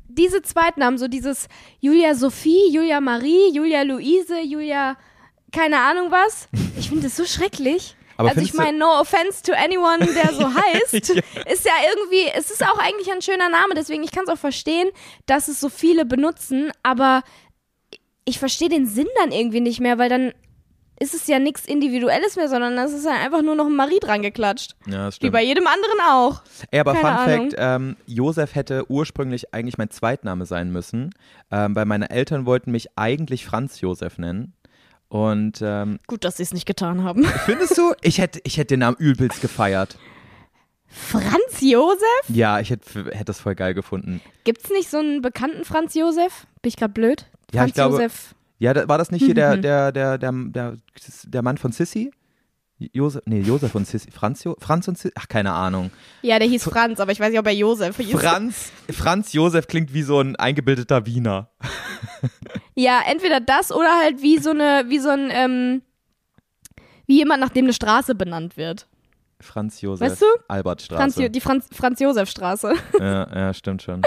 Diese Zweitnamen, so dieses Julia Sophie, Julia Marie, Julia Luise, Julia. Keine Ahnung was. Ich finde das so schrecklich. Aber also ich findest du- meine, no offense to anyone, der so heißt, ist ja irgendwie, es ist auch eigentlich ein schöner Name, deswegen ich kann es auch verstehen, dass es so viele benutzen, aber ich verstehe den Sinn dann irgendwie nicht mehr, weil dann ist es ja nichts Individuelles mehr, sondern das ist ja einfach nur noch ein Marie dran geklatscht. Ja, das Wie stimmt. bei jedem anderen auch. Ey, aber Keine Fun Ahnung. Fact, ähm, Josef hätte ursprünglich eigentlich mein Zweitname sein müssen, ähm, weil meine Eltern wollten mich eigentlich Franz Josef nennen. Und ähm, Gut, dass sie es nicht getan haben. findest du, ich hätte ich hätte den Namen übelst gefeiert. Franz Josef? Ja, ich hätte hätte das voll geil gefunden. Gibt's nicht so einen bekannten Franz Josef? Bin ich gerade blöd? Ja, Franz ich glaube- Josef. Ja, da, war das nicht hier der, Mhm. der, der, der, der, der Mann von Sissy? Josef, nee, Josef und Sissy. Franz, jo, Franz und Sissy? Ach, keine Ahnung. Ja, der hieß Franz, aber ich weiß nicht, ob er Josef hieß. Franz, Franz Josef klingt wie so ein eingebildeter Wiener. Ja, entweder das oder halt wie so eine, wie so ein, ähm, wie jemand, nach dem eine Straße benannt wird. Franz Josef. Weißt du? Albertstraße. Franz, die Franz, Franz Josef Straße. Ja, ja, stimmt schon.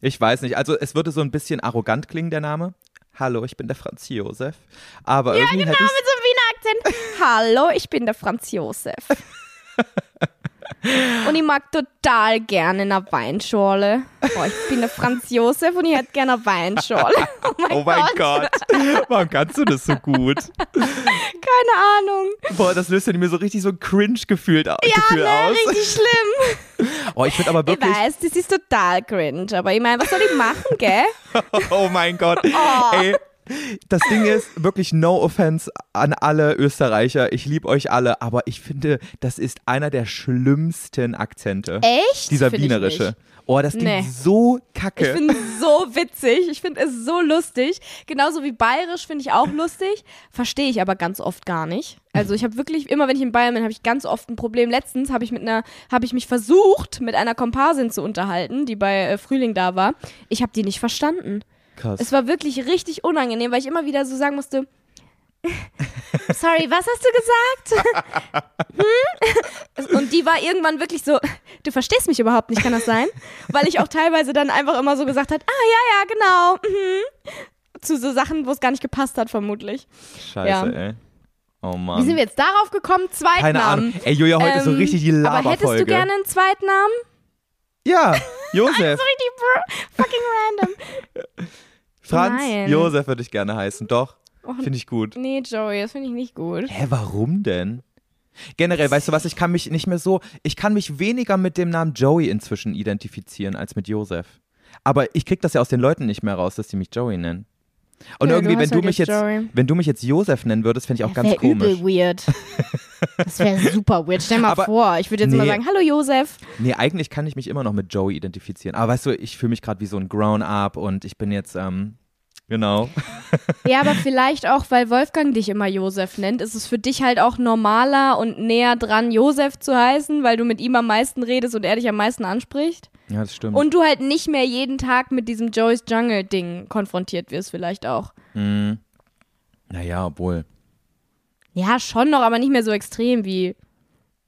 Ich weiß nicht, also es würde so ein bisschen arrogant klingen, der Name. Hallo, ich bin der Franz Josef. Aber irgendwie genau, mit so einem Wiener Akzent. Hallo, ich bin der Franz Josef. Und ich mag total gerne eine Weinschorle. Oh, ich bin der Franz Josef und ich hätte gerne eine Weinschorle. Oh mein, Oh mein Gott. Gott. Warum kannst du das so gut? Keine Ahnung. Boah, das löst ja mir so richtig so ein Cringe-Gefühl Ja, Gefühl ne, aus. richtig schlimm. Oh, ich finde aber Ich wirklich. weiß, das ist total cringe, aber ich meine, was soll ich machen, gell? Oh mein Gott. Ey, das Ding ist wirklich no offense an alle Österreicher. Ich liebe euch alle, aber ich finde, das ist einer der schlimmsten Akzente. Echt? Dieser Find ich wienerische. Oh, das klingt Nee. so Ich kacke. finde es so witzig. Ich finde es so lustig. Genauso wie bayerisch finde ich auch lustig. Verstehe ich aber ganz oft gar nicht. Also ich habe wirklich, immer wenn ich in Bayern bin, habe ich ganz oft ein Problem. Letztens habe ich mit einer, habe ich mich versucht, mit einer Komparsin zu unterhalten, die bei äh, Frühling da war. Ich habe die nicht verstanden. Krass. Es war wirklich richtig unangenehm, weil ich immer wieder so sagen musste, sorry, was hast du gesagt? hm? Und die war irgendwann wirklich so, du verstehst mich überhaupt nicht, kann das sein? Weil ich auch teilweise dann einfach immer so gesagt hat, ah ja, ja, genau. Mhm. Zu so Sachen, wo es gar nicht gepasst hat, vermutlich. Scheiße, ja. ey. Oh Mann. Wie sind wir jetzt darauf gekommen? Zweitnamen. Keine Ahnung. Ey, Julia, heute ist so Ähm, richtig die Aber hättest Laberfolge. du gerne einen Zweitnamen? Ja, Josef. So richtig br- fucking random. Franz Nein. Josef würde ich gerne heißen. Doch. Och, Finde ich gut. Nee, Joey, das finde ich nicht gut. Hä, warum denn? Generell, weißt du was, ich kann mich nicht mehr so, ich kann mich weniger mit dem Namen Joey inzwischen identifizieren als mit Josef. Aber ich krieg das ja aus den Leuten nicht mehr raus, dass die mich Joey nennen. Und Nö, irgendwie, du wenn du halt mich jetzt Joey. wenn du mich jetzt Josef nennen würdest, fände ich auch ganz Wäre komisch. übel weird. Das wäre super weird. Stell mal Aber- vor, ich würde jetzt nee. mal sagen, hallo Josef. Nee, eigentlich kann ich mich immer noch mit Joey identifizieren. Aber weißt du, ich fühle mich gerade wie so ein Grown-Up und ich bin jetzt, ähm, genau. Ja, aber vielleicht auch, weil Wolfgang dich immer Josef nennt, ist es für dich halt auch normaler und näher dran, Josef zu heißen, weil du mit ihm am meisten redest und er dich am meisten anspricht. Ja, das stimmt. Und du halt nicht mehr jeden Tag mit diesem Joey's Jungle-Ding konfrontiert wirst, vielleicht auch. Mhm. Naja, obwohl. Ja, schon noch, aber nicht mehr so extrem wie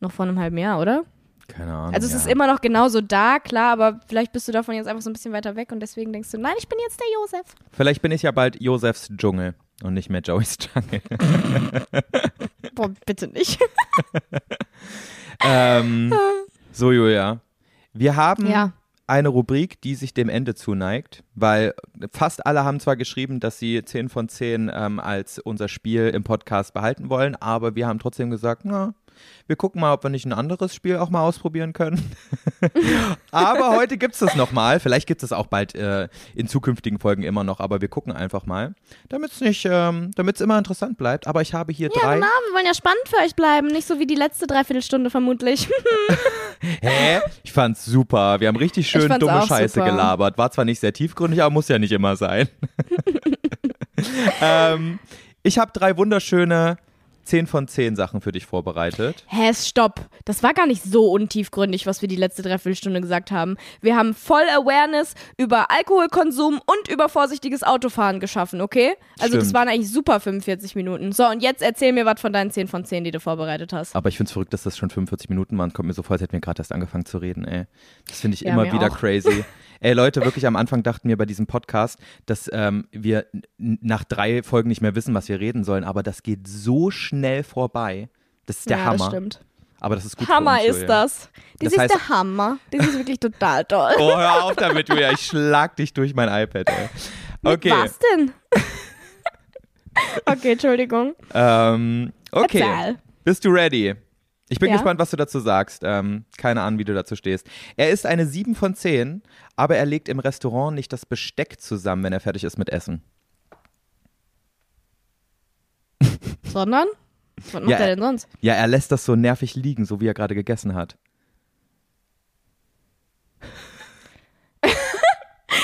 noch vor einem halben Jahr, oder? Keine Ahnung. Also es ja. ist immer noch genauso da, klar, aber vielleicht bist du davon jetzt einfach so ein bisschen weiter weg und deswegen denkst du, nein, ich bin jetzt der Josef. Vielleicht bin ich ja bald Josefs Dschungel und nicht mehr Joeys Jungle. Boah, bitte nicht. ähm, so, Julia. Wir haben Ja. Eine Rubrik, die sich dem Ende zuneigt, weil fast alle haben zwar geschrieben, dass sie 10 von 10 ähm, als unser Spiel im Podcast behalten wollen, aber wir haben trotzdem gesagt, na, wir gucken mal, ob wir nicht ein anderes Spiel auch mal ausprobieren können. aber heute gibt es das nochmal. Vielleicht gibt es auch bald äh, in zukünftigen Folgen immer noch, aber wir gucken einfach mal, damit es nicht, ähm, damit es immer interessant bleibt. Aber ich habe hier Ja, drei. genau, wir wollen ja spannend für euch bleiben, nicht so wie die letzte Dreiviertelstunde vermutlich. Hä? Ich fand's super. Wir haben richtig schön dumme Scheiße super. gelabert. War zwar nicht sehr tiefgründig, aber muss ja nicht immer sein. ähm, ich habe drei wunderschöne 10 von 10 Sachen für dich vorbereitet. Hä, stopp. Das war gar nicht so untiefgründig, was wir die letzte Dreiviertelstunde gesagt haben. Wir haben voll Awareness über Alkoholkonsum und über vorsichtiges Autofahren geschaffen, okay? Also das Stimmt. waren eigentlich super 45 Minuten. So, und jetzt erzähl mir was von deinen 10 von 10, die du vorbereitet hast. Aber ich find's verrückt, dass das schon 45 Minuten waren. Kommt mir so vor, als hätten wir gerade erst angefangen zu reden, ey. Das finde ich Ja, immer wieder auch. crazy. ey, Leute, wirklich am Anfang dachten wir bei diesem Podcast, dass ähm, wir nach drei Folgen nicht mehr wissen, was wir reden sollen. Aber das geht so schnell vorbei. Das ist der ja, Hammer. das stimmt. Aber das ist gut für Hammer uns, ist das. Das, Das ist heißt- der Hammer. Das ist wirklich total toll. Oh, hör auf damit, Julia. Ich schlag dich durch mein iPad, ey. Okay. Was denn? okay, Entschuldigung. Ähm, okay. Erzähl. Bist du ready? Ich bin Ja. gespannt, was du dazu sagst. Ähm, keine Ahnung, wie du dazu stehst. Er ist eine 7 von 10, aber er legt im Restaurant nicht das Besteck zusammen, wenn er fertig ist mit Essen. Sondern? Was macht Ja, er denn sonst? Ja, er lässt das so nervig liegen, so wie er gerade gegessen hat.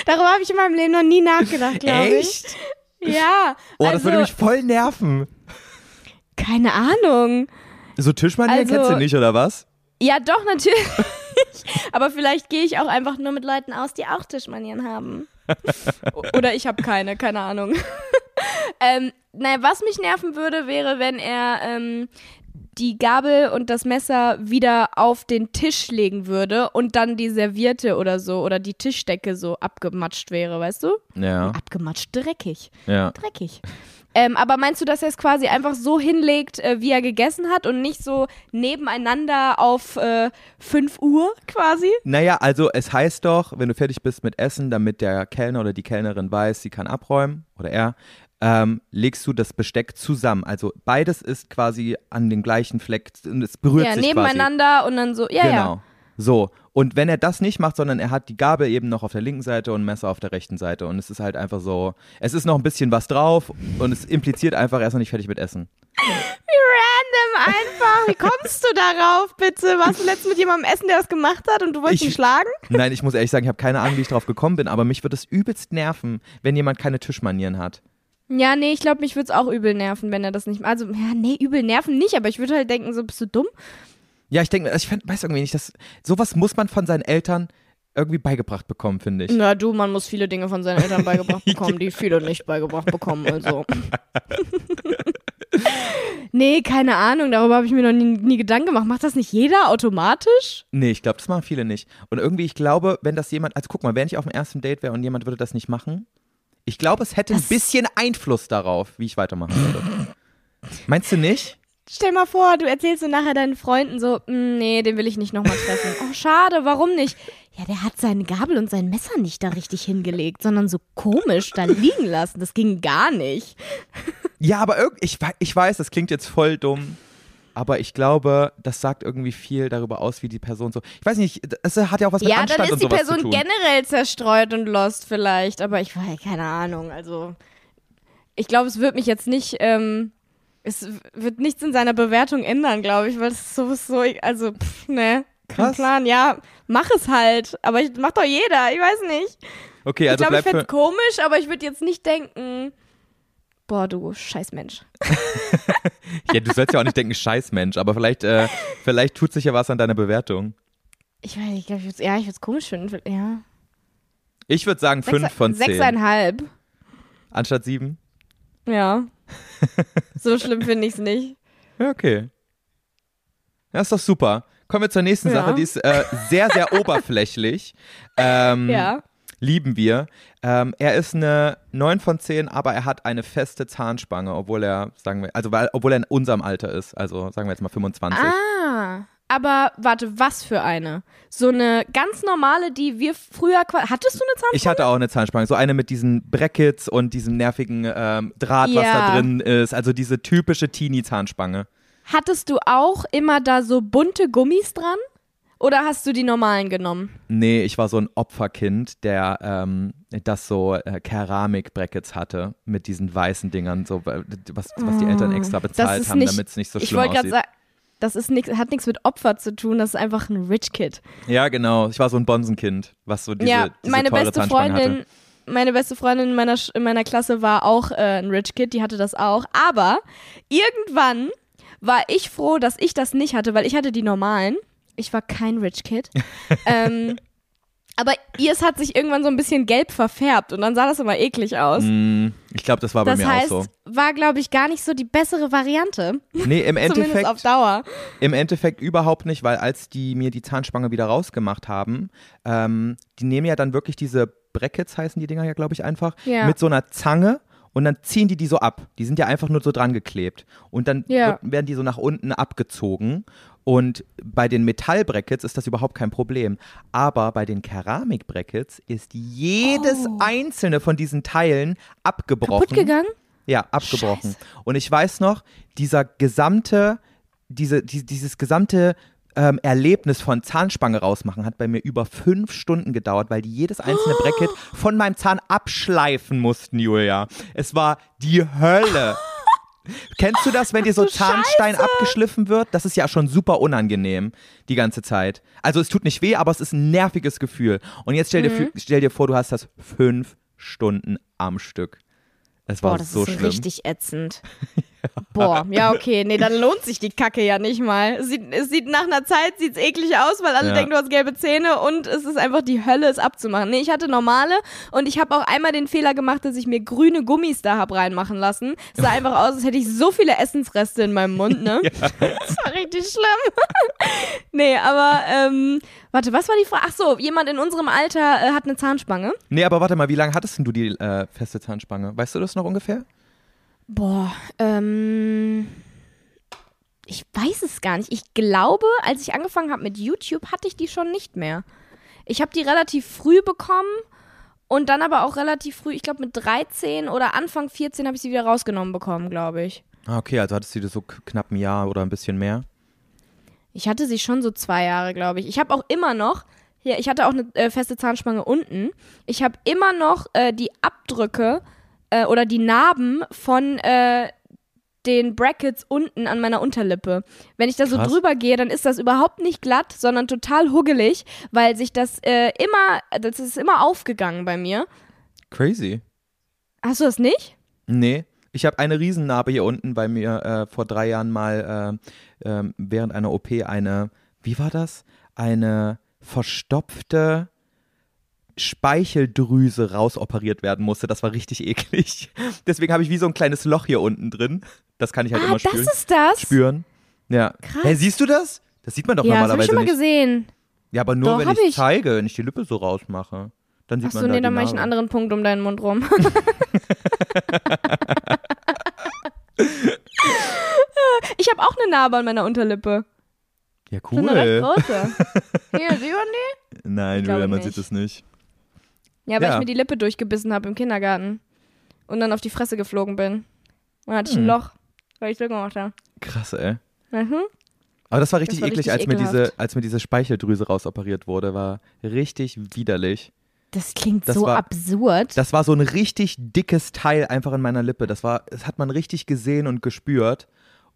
Darüber habe ich in meinem Leben noch nie nachgedacht, glaube ich. Echt? Ja. Oh, das also, würde mich voll nerven. Keine Ahnung. So Tischmanieren Also- kennst du nicht, oder was? Ja, doch, natürlich. Aber vielleicht gehe ich auch einfach nur mit Leuten aus, die auch Tischmanieren haben. Oder ich habe keine, keine Ahnung. ähm, naja, was mich nerven würde, wäre, wenn er ähm, die Gabel und das Messer wieder auf den Tisch legen würde und dann die Serviette oder so oder die Tischdecke so abgematscht wäre, weißt du? Ja, Abgematscht, dreckig. ja. Dreckig. Ähm, aber meinst du, dass er es quasi einfach so hinlegt, äh, wie er gegessen hat und nicht so nebeneinander auf äh, 5 Uhr quasi? Naja, also es heißt doch, wenn du fertig bist mit Essen, damit der Kellner oder die Kellnerin weiß, sie kann abräumen oder er, ähm, legst du das Besteck zusammen. Also beides ist quasi an den gleichen Fleck und es berührt ja, sich nebeneinander und dann so. Ja, quasi. ja. So. Und wenn er das nicht macht, sondern er hat die Gabel eben noch auf der linken Seite und ein Messer auf der rechten Seite und es ist halt einfach so, es ist noch ein bisschen was drauf und es impliziert einfach, er ist noch nicht fertig mit Essen. Wie random einfach. Wie kommst du darauf, bitte? Warst du letztens mit jemandem essen, der das gemacht hat und du wolltest Ich- ihn schlagen? Nein, ich muss ehrlich sagen, ich habe keine Ahnung, wie ich drauf gekommen bin, aber mich würde es übelst nerven, wenn jemand keine Tischmanieren hat. Ja, nee, ich glaube, mich würde es auch übel nerven, wenn er das nicht. Also, ja, nee, übel nerven nicht, aber ich würde halt denken, so bist du dumm? Ja, ich denke, also ich find, weiß irgendwie nicht, dass sowas muss man von seinen Eltern irgendwie beigebracht bekommen, finde ich. Na du, man muss viele Dinge von seinen Eltern beigebracht bekommen, die viele nicht beigebracht bekommen, also. nee, keine Ahnung, darüber habe ich mir noch nie, nie Gedanken gemacht. Macht das nicht jeder automatisch? Nee, ich glaube, das machen viele nicht. Und irgendwie, ich glaube, wenn das jemand, also guck mal, wenn ich auf dem ersten Date wäre und jemand würde das nicht machen, ich glaube, es hätte ein Das- bisschen Einfluss darauf, wie ich weitermachen würde. Meinst du nicht? Stell mal vor, du erzählst so nachher deinen Freunden so, "Mm, nee, den will ich nicht nochmal treffen. Oh, schade, warum nicht? Ja, der hat seine Gabel und sein Messer nicht da richtig hingelegt, sondern so komisch da liegen lassen. Das ging gar nicht. Ja, aber ich, ich weiß, das klingt jetzt voll dumm. Aber ich glaube, das sagt irgendwie viel darüber aus, wie die Person so. Ich weiß nicht, es hat ja auch was mit Ja, Anstand dann ist und die Person generell zerstreut und lost vielleicht, aber ich weiß keine Ahnung. Also ich glaube, es wird mich jetzt nicht ähm, Es wird nichts in seiner Bewertung ändern, glaube ich, weil das ist sowieso, also, pff, ne. Kein Krass. Plan, ja, mach es halt. Aber ich, macht doch jeder, ich weiß nicht. Okay, ich also glaube, ich fände es komisch, aber ich würde jetzt nicht denken, boah, du scheiß Mensch. Ja, du sollst ja auch nicht denken, scheiß Mensch, aber vielleicht, äh, vielleicht tut sich ja was an deiner Bewertung. Ich weiß, ich glaube, ich würd's- ja, ich würde es komisch finden. Ja. Ich würde sagen fünf Sechs- von zehn. Sechseinhalb. Anstatt sieben? Ja. So schlimm finde ich es nicht. Ja, okay. Ja, ist doch super. Kommen wir zur nächsten Ja. Sache, die ist äh, sehr, sehr oberflächlich. Ähm, Ja. Lieben wir. Ähm, er ist eine 9 von 10, aber er hat eine feste Zahnspange, obwohl er, sagen wir, also weil, obwohl er in unserem Alter ist. Also sagen wir jetzt mal 25. Ah. Aber warte, was für eine? So eine ganz normale, die wir früher. Hattest du eine Zahnspange? Ich hatte auch eine Zahnspange, so eine mit diesen Brackets und diesem nervigen ähm, Draht, was Ja. da drin ist. Also diese typische Teenie-Zahnspange. Hattest du auch immer da so bunte Gummis dran? Oder hast du die normalen genommen? Nee, ich war so ein Opferkind, der ähm, das so äh, Keramik-Brackets hatte mit diesen weißen Dingern, so was, was die Eltern extra bezahlt haben, damit es nicht so ich schlimm wollte gerade aussieht. sagen, das ist nix, hat nichts mit Opfer zu tun, das ist einfach ein Rich Kid. Ja, genau. Ich war so ein Bonsenkind, was so diese, ja, diese meine beste Freundin, hatte. meine beste Freundin in meiner, in meiner Klasse war auch äh, ein Rich Kid, die hatte das auch. Aber irgendwann war ich froh, dass ich das nicht hatte, weil ich hatte die normalen. Ich war kein Rich Kid. ähm, aber ihrs hat sich irgendwann so ein bisschen gelb verfärbt und dann sah das immer eklig aus. Mm, ich glaube, das war bei das mir heißt, auch so. war, glaube ich, gar nicht so die bessere Variante. Nee, im Zumindest auf Endeffekt, Dauer. im Endeffekt überhaupt nicht, weil als die mir die Zahnspange wieder rausgemacht haben, ähm, die nehmen ja dann wirklich diese Brackets, heißen die Dinger ja, glaube ich, einfach, Ja. mit so einer Zange und dann ziehen die die so ab. Die sind ja einfach nur so dran geklebt. Und dann Ja. wird, werden die so nach unten abgezogen. Und bei den Metallbrackets ist das überhaupt kein Problem. Aber bei den Keramikbrackets ist jedes Oh. einzelne von diesen Teilen abgebrochen. Kaputt gegangen? Ja, abgebrochen. Und ich weiß noch, dieser gesamte, diese, die, dieses gesamte ähm, Erlebnis von Zahnspange rausmachen hat bei mir über fünf Stunden gedauert, weil die jedes einzelne Bracket von meinem Zahn abschleifen mussten, Julia. Es war die Hölle. Kennst du das, wenn dir so Zahnstein Scheiße. abgeschliffen wird? Das ist ja schon super unangenehm die ganze Zeit. Also es tut nicht weh, aber es ist ein nerviges Gefühl. Und jetzt stell dir, Mhm. fü- stell dir vor, du hast das fünf Stunden am Stück. Es war Boah, das so ist schlimm. richtig ätzend. Boah, ja, okay. Nee, dann lohnt sich die Kacke ja nicht mal. Es sieht, es sieht nach einer Zeit sieht's eklig aus, weil alle Ja. denken, du hast gelbe Zähne und es ist einfach die Hölle, es abzumachen. Nee, ich hatte normale und ich habe auch einmal den Fehler gemacht, dass ich mir grüne Gummis da hab reinmachen lassen. Es sah einfach aus, als hätte ich so viele Essensreste in meinem Mund, ne? Das war richtig schlimm. nee, aber, ähm, warte, was war die Frage? Ach so, jemand in unserem Alter äh, hat eine Zahnspange. Nee, aber warte mal, wie lange hattest denn du die äh, feste Zahnspange? Weißt du das noch ungefähr? Boah, ähm. Ich weiß es gar nicht. Ich glaube, als ich angefangen habe mit YouTube, hatte ich die schon nicht mehr. Ich habe die relativ früh bekommen und dann aber auch relativ früh, ich glaube mit 13 oder Anfang 14 habe ich sie wieder rausgenommen bekommen, glaube ich. Ah, okay, also hattest du die so knapp ein Jahr oder ein bisschen mehr? Ich hatte sie schon so zwei Jahre, glaube ich. Ich habe auch immer noch, hier, ich hatte auch eine äh, feste Zahnspange unten. Ich habe immer noch äh, die Abdrücke äh, oder die Narben von äh, den Brackets unten an meiner Unterlippe. Wenn ich da so Krass. drüber gehe, dann ist das überhaupt nicht glatt, sondern total huggelig, weil sich das äh, immer, das ist immer aufgegangen bei mir. Crazy. Hast du das nicht? Nee. Ich habe eine Riesennarbe hier unten bei mir äh, vor drei Jahren mal äh, ähm, während einer OP eine, wie war das? Eine verstopfte Speicheldrüse rausoperiert werden musste. Das war richtig eklig. Deswegen habe ich wie so ein kleines Loch hier unten drin. Das kann ich halt ah, immer das spüren. ist das? spüren. Ja. Krass. Hey, siehst du das? Das sieht man doch ja, das habe ich normalerweise schon mal nicht. gesehen. Ja, aber nur Doch, wenn ich, ich. zeige, wenn ich die Lippe so rausmache. Dann sieht Achso, man da nee, dann mache ich einen anderen Punkt um deinen Mund rum. ich habe auch eine Narbe an meiner Unterlippe. Ja, So eine recht cool. große. Hier, sieht man die? Nein, Julia, man nicht. sieht es nicht. Ja, weil Ja. ich mir die Lippe durchgebissen habe im Kindergarten. Und dann auf die Fresse geflogen bin. Und dann hatte ich Hm. ein Loch, weil ich so gemacht habe. Krass, ey. Mhm. Aber das war richtig war eklig, richtig als, mir diese, als mir diese Speicheldrüse rausoperiert wurde. War richtig widerlich. Das klingt Das so war- absurd. Das war so ein richtig dickes Teil einfach in meiner Lippe. Das war, das hat man richtig gesehen und gespürt.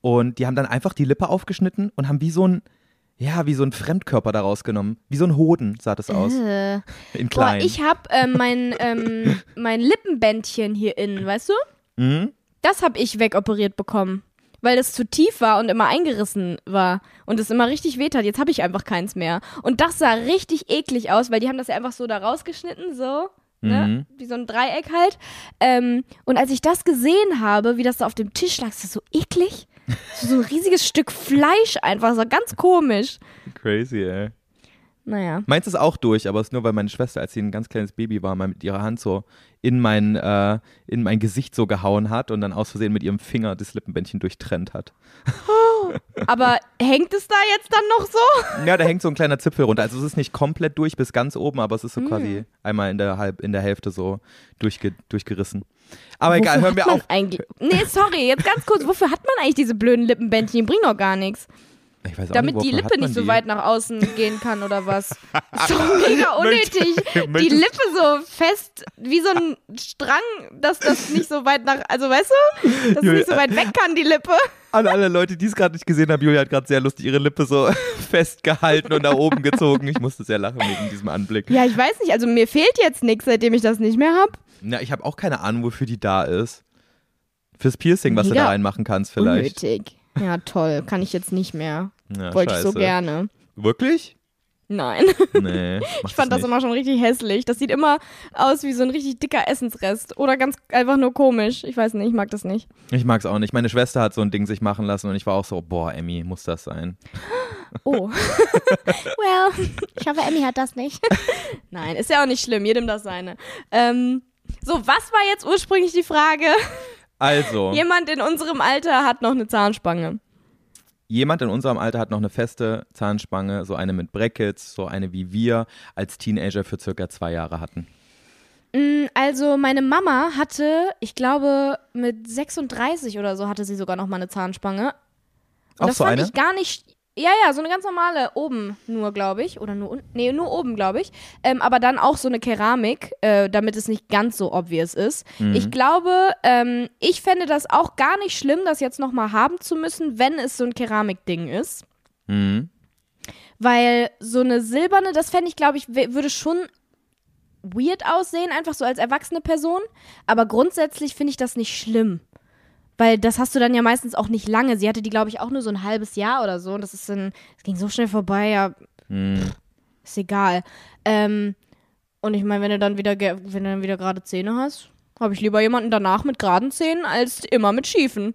Und die haben dann einfach die Lippe aufgeschnitten und haben wie so ein, ja, wie so ein Fremdkörper daraus genommen. Wie so ein Hoden sah das aus. Äh. In Boah, klein. ich hab ähm, mein, ähm, mein Lippenbändchen hier innen, weißt du? Mhm. Das hab ich wegoperiert bekommen. Weil das zu tief war und immer eingerissen war. Und es immer richtig wehtat. Jetzt habe ich einfach keins mehr. Und das sah richtig eklig aus, weil die haben das ja einfach so da rausgeschnitten, so. Ne? Wie so ein Dreieck halt. Ähm, und als ich das gesehen habe, wie das da auf dem Tisch lag, ist das so eklig. So ein riesiges Stück Fleisch einfach, so ganz komisch. Crazy, ey. Naja. Meins ist auch durch, aber es ist nur, weil meine Schwester, als sie ein ganz kleines Baby war, mal mit ihrer Hand so in mein, äh, in mein Gesicht so gehauen hat und dann aus Versehen mit ihrem Finger das Lippenbändchen durchtrennt hat. Aber hängt es da jetzt dann noch so? Ja, da hängt so ein kleiner Zipfel runter. Also es ist nicht komplett durch bis ganz oben, aber es ist so Hm. quasi einmal in der, halb, in der Hälfte so durchge durchgerissen. Aber egal, Wofür hören wir auf. Eigentlich, nee, sorry, jetzt ganz kurz. Wofür hat man eigentlich diese blöden Lippenbändchen? Die bringen doch gar nichts. Damit nicht, die Lippe nicht so die? weit nach außen gehen kann oder was? Doch mega unnötig. Die Lippe so fest, wie so ein Strang, dass das nicht so weit nach, also weißt du, dass es nicht so weit weg kann, die Lippe. An alle Leute, die es gerade nicht gesehen haben, Julia hat gerade sehr lustig ihre Lippe so festgehalten und nach oben gezogen. Ich musste sehr lachen wegen diesem Anblick. Ja, ich weiß nicht, also mir fehlt jetzt nichts, seitdem ich das nicht mehr habe. Na, ich habe auch keine Ahnung, wofür die da ist. Fürs Piercing, was du Mega da reinmachen kannst vielleicht. Unnötig. Ja, toll, kann ich jetzt nicht mehr. Ja, Wollte ich so scheiße. gerne. Wirklich? Nein. Nee. Ich fand das immer schon richtig hässlich. Das sieht immer aus wie so ein richtig dicker Essensrest. Oder ganz einfach nur komisch. Ich weiß nicht, ich mag das nicht. Ich mag's auch nicht. Meine Schwester hat so ein Ding sich machen lassen und ich war auch so, boah, Emmy, muss das sein? Oh. well, ich hoffe, Emmy hat das nicht. Nein, ist ja auch nicht schlimm. Jedem das seine. Ähm, so, was war jetzt ursprünglich die Frage? Also, Jemand in unserem Alter hat noch eine Zahnspange. Jemand in unserem Alter hat noch eine feste Zahnspange, so eine mit Brackets, so eine wie wir als Teenager für circa zwei Jahre hatten. Mm, Also, meine Mama hatte, ich glaube, mit 36 oder so hatte sie sogar noch mal eine Zahnspange. Und Auch das so fand eine? ich gar nicht. Ja, ja, so eine ganz normale oben nur, glaube ich. Oder nur unten. Nee, nur oben, glaube ich. Ähm, aber dann auch so eine Keramik, äh, damit es nicht ganz so obvious ist. Mhm. Ich glaube, ähm, ich fände das auch gar nicht schlimm, das jetzt nochmal haben zu müssen, wenn es so ein Keramikding ist. Mhm. Weil so eine silberne, das fände ich, glaube ich, würde schon weird aussehen, einfach so als erwachsene Person. Aber grundsätzlich finde ich das nicht schlimm. Weil das hast du dann ja meistens auch nicht lange. Sie hatte die, glaube ich, auch nur so ein halbes Jahr oder so. Und das ist dann, es ging so schnell vorbei, ja, Mhm. ist egal. Ähm, und ich meine, wenn du dann wieder, wenn du dann wieder gerade Zähne hast, habe ich lieber jemanden danach mit geraden Zähnen als immer mit schiefen.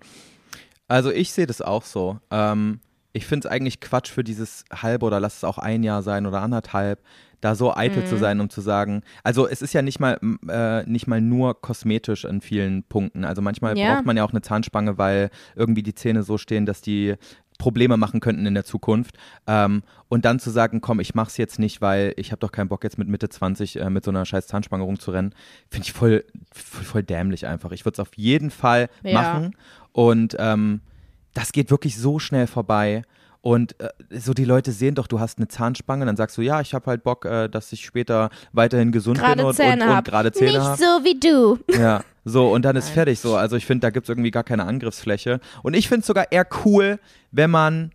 Also ich sehe das auch so. Ähm, ich finde es eigentlich Quatsch für dieses halbe oder lass es auch ein Jahr sein oder anderthalb, da so eitel Mhm. zu sein, um zu sagen, also es ist ja nicht mal, äh, nicht mal nur kosmetisch in vielen Punkten. Also manchmal Ja. braucht man ja auch eine Zahnspange, weil irgendwie die Zähne so stehen, dass die Probleme machen könnten in der Zukunft. Ähm, und dann zu sagen, komm, ich mach's jetzt nicht, weil ich habe doch keinen Bock jetzt mit Mitte 20 äh, mit so einer scheiß Zahnspange rumzurennen, finde ich voll, voll, voll dämlich einfach. Ich würde es auf jeden Fall Ja. machen. Und ähm, das geht wirklich so schnell vorbei. Und äh, so die Leute sehen doch, du hast eine Zahnspange, dann sagst du, ja, ich habe halt Bock, äh, dass ich später weiterhin gesund bin Gerade und, Zähne und, und hab. gerade Zähne Nicht habe. so wie du. Ja, so, und dann ist fertig so. Also ich finde, da gibt es irgendwie gar keine Angriffsfläche. Und ich finde es sogar eher cool, wenn man,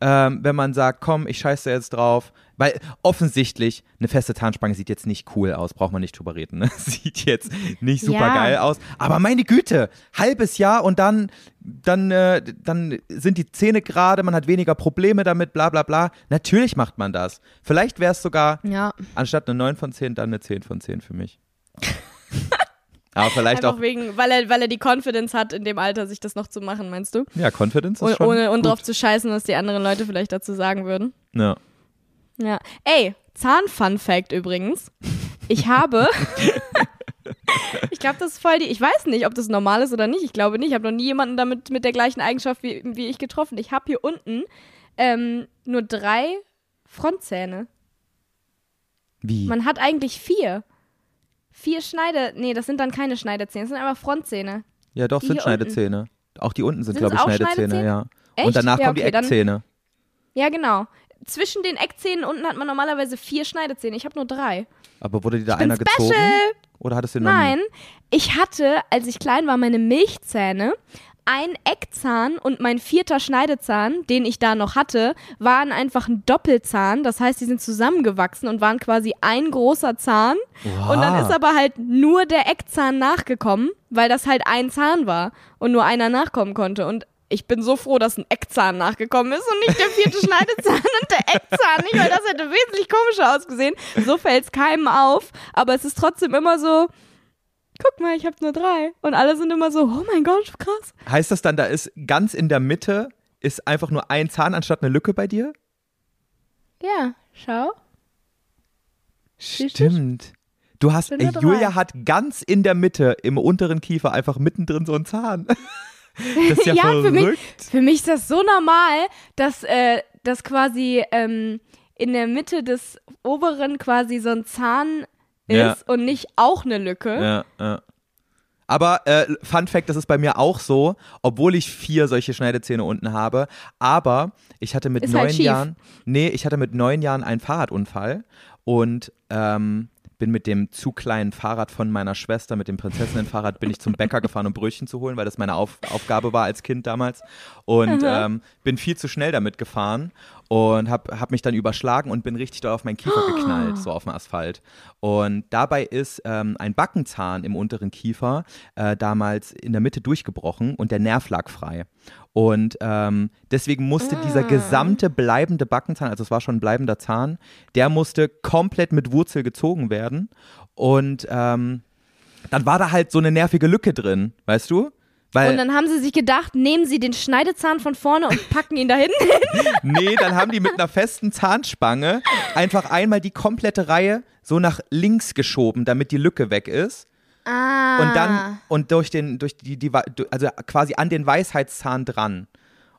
ähm, wenn man sagt, komm, ich scheiße jetzt drauf. Weil offensichtlich, eine feste Zahnspange sieht jetzt nicht cool aus, braucht man nicht drüber reden. Ne? Sieht jetzt nicht super Ja. geil aus. Aber meine Güte, halbes Jahr und dann, dann, äh, dann sind die Zähne gerade, man hat weniger Probleme damit, bla bla bla. Natürlich macht man das. Vielleicht wäre es sogar Ja. anstatt eine 9 von 10, dann eine 10 von 10 für mich. Aber vielleicht Einfach auch wegen, weil er, weil er die Confidence hat, in dem Alter sich das noch zu machen, meinst du? Ja, Confidence ist Und, schon ohne und gut. drauf zu scheißen, was die anderen Leute vielleicht dazu sagen würden. Ja. Ja. Ey, Zahn-Fun-Fact übrigens. Ich habe. ich glaube, das ist voll die. Ich weiß nicht, ob das normal ist oder nicht. Ich glaube nicht. Ich habe noch nie jemanden damit mit der gleichen Eigenschaft wie, wie ich getroffen. Ich habe hier unten ähm, nur drei Frontzähne. Wie? Man hat eigentlich vier. Vier Schneide. Nee, das sind dann keine Schneidezähne, das sind einfach Frontzähne. ja, doch, die sind Schneidezähne. Auch die unten sind, Sind's glaube ich, Schneidezähne, Schneidezähne? ja. Echt? Und danach Ja, kommen die okay, dann- Eckzähne. Ja, genau. Zwischen den Eckzähnen unten hat man normalerweise vier Schneidezähne. Ich habe nur drei. Aber wurde dir da bin einer gezogen? special. Oder hattest du den noch Nein, ich hatte, als ich klein war, meine Milchzähne. Ein Eckzahn und mein vierter Schneidezahn, den ich da noch hatte, waren einfach ein Doppelzahn. Das heißt, die sind zusammengewachsen und waren quasi ein großer Zahn. Und dann Wow. ist aber halt nur der Eckzahn nachgekommen, weil das halt ein Zahn war und nur einer nachkommen konnte. Und ich bin so froh, dass ein Eckzahn nachgekommen ist und nicht der vierte Schneidezahn und der Eckzahn nicht, weil das hätte wesentlich komischer ausgesehen. So fällt es keinem auf, aber es ist trotzdem immer so, guck mal, ich habe nur drei. Und alle sind immer so, oh mein Gott, krass. Heißt das dann, da ist ganz in der Mitte ist einfach nur ein Zahn anstatt eine Lücke bei dir? Ja, schau. Stimmt. Du hast, ey. Julia hat ganz in der Mitte im unteren Kiefer einfach mittendrin so einen Zahn. Das ist ja, Ja, verrückt. für mich, für mich ist das so normal, dass, äh, dass quasi ähm, in der Mitte des oberen quasi so ein Zahn ist Ja. und nicht auch eine Lücke. Ja, ja. Aber äh, Fun Fact, das ist bei mir auch so, obwohl ich vier solche Schneidezähne unten habe. Aber ich hatte mit Ist neun halt. Jahren, nee, ich hatte mit neun Jahren einen Fahrradunfall und ähm, bin mit dem zu kleinen Fahrrad von meiner Schwester, mit dem Prinzessinnenfahrrad, bin ich zum Bäcker gefahren, um Brötchen zu holen, weil das meine Auf Aufgabe war als Kind damals. Und ähm, bin viel zu schnell damit gefahren und habe hab mich dann überschlagen und bin richtig doll auf meinen Kiefer geknallt, so auf dem Asphalt. Und dabei ist ähm, ein Backenzahn im unteren Kiefer äh, damals in der Mitte durchgebrochen und der Nerv lag frei. Und ähm, deswegen musste dieser gesamte bleibende Backenzahn, also es war schon ein bleibender Zahn, der musste komplett mit Wurzel gezogen werden. Und ähm, dann war da halt so eine nervige Lücke drin, weißt du? Weil, Und dann haben sie sich gedacht, nehmen sie den Schneidezahn von vorne und packen ihn da hinten hin. nee, dann haben die mit einer festen Zahnspange einfach einmal die komplette Reihe so nach links geschoben, damit die Lücke weg ist. Ah. Und dann, und durch den, durch die, die, also quasi an den Weisheitszahn dran.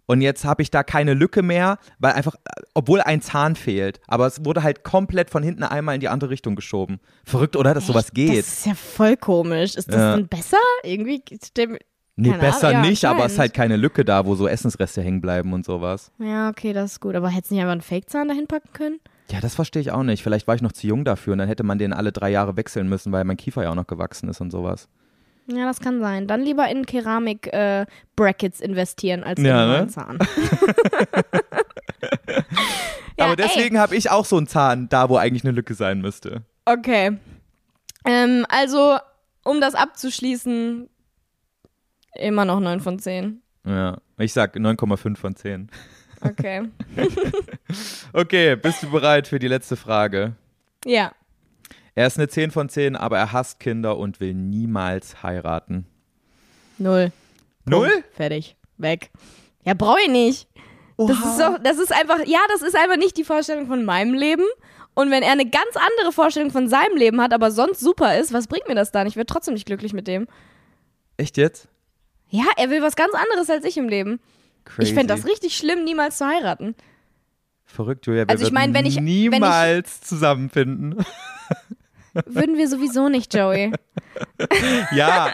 Und jetzt habe ich da keine Lücke mehr, weil einfach, obwohl ein Zahn fehlt, aber es wurde halt komplett von hinten einmal in die andere Richtung geschoben. Verrückt, oder, dass sowas geht? Das ist ja voll komisch. Ist das Ja. denn besser? Irgendwie. Nee, keine besser Ahnung, ja, nicht, aber es ist halt keine Lücke da, wo so Essensreste hängen bleiben und sowas. Ja, okay, das ist gut. Aber hättest du nicht einfach einen Fake-Zahn dahin packen können? Ja, das verstehe ich auch nicht. Vielleicht war ich noch zu jung dafür und dann hätte man den alle drei Jahre wechseln müssen, weil mein Kiefer ja auch noch gewachsen ist und sowas. Ja, das kann sein. Dann lieber in Keramik-Brackets investieren als in Ja, einen ne? Zahn. Ja, aber deswegen habe ich auch so einen Zahn da, wo eigentlich eine Lücke sein müsste. Okay. Ähm, also, um das abzuschließen, immer noch 9 von 10. Ja, ich sag 9,5 von 10. Okay. Okay, bist du bereit für die letzte Frage? ja. Er ist eine 10 von 10, aber er hasst Kinder und will niemals heiraten. Null. Null? Punkt. Fertig. Weg. Ja, brauche ich nicht. Das ist, so, das ist einfach, ja, das ist einfach nicht die Vorstellung von meinem Leben. Und wenn er eine ganz andere Vorstellung von seinem Leben hat, aber sonst super ist, was bringt mir das dann? Ich werde trotzdem nicht glücklich mit dem. Echt jetzt? Ja, er will was ganz anderes als ich im Leben. Crazy. Ich fände das richtig schlimm, niemals zu heiraten. Verrückt, Julia. Wir Also ich würden mein, wenn ich- wenn ich- niemals zusammenfinden. Würden wir sowieso nicht, Joey. ja,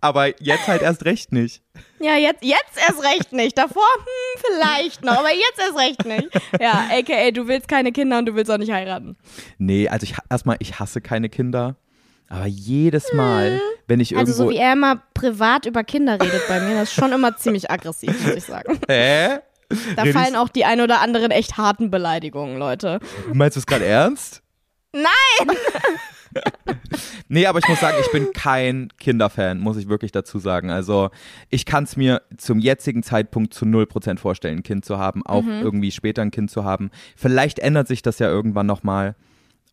aber jetzt halt erst recht nicht. Ja, jetzt, jetzt erst recht nicht. Davor, hm, vielleicht noch, aber jetzt erst recht nicht. Ja, aka, du willst keine Kinder und du willst auch nicht heiraten. Nee, also ich erstmal, ich hasse keine Kinder. Aber jedes Mal, wenn ich Also irgendwo. so wie er immer privat über Kinder redet bei mir, das ist schon immer ziemlich aggressiv, muss ich sagen. Hä? Da Redest- fallen auch die ein oder anderen echt harten Beleidigungen, Leute. Meinst du es gerade ernst? Nein! Nee, aber ich muss sagen, ich bin kein Kinderfan, muss ich wirklich dazu sagen. Also ich kann es mir zum jetzigen Zeitpunkt zu 0% vorstellen, ein Kind zu haben, auch Mhm. irgendwie später ein Kind zu haben. Vielleicht ändert sich das ja irgendwann nochmal.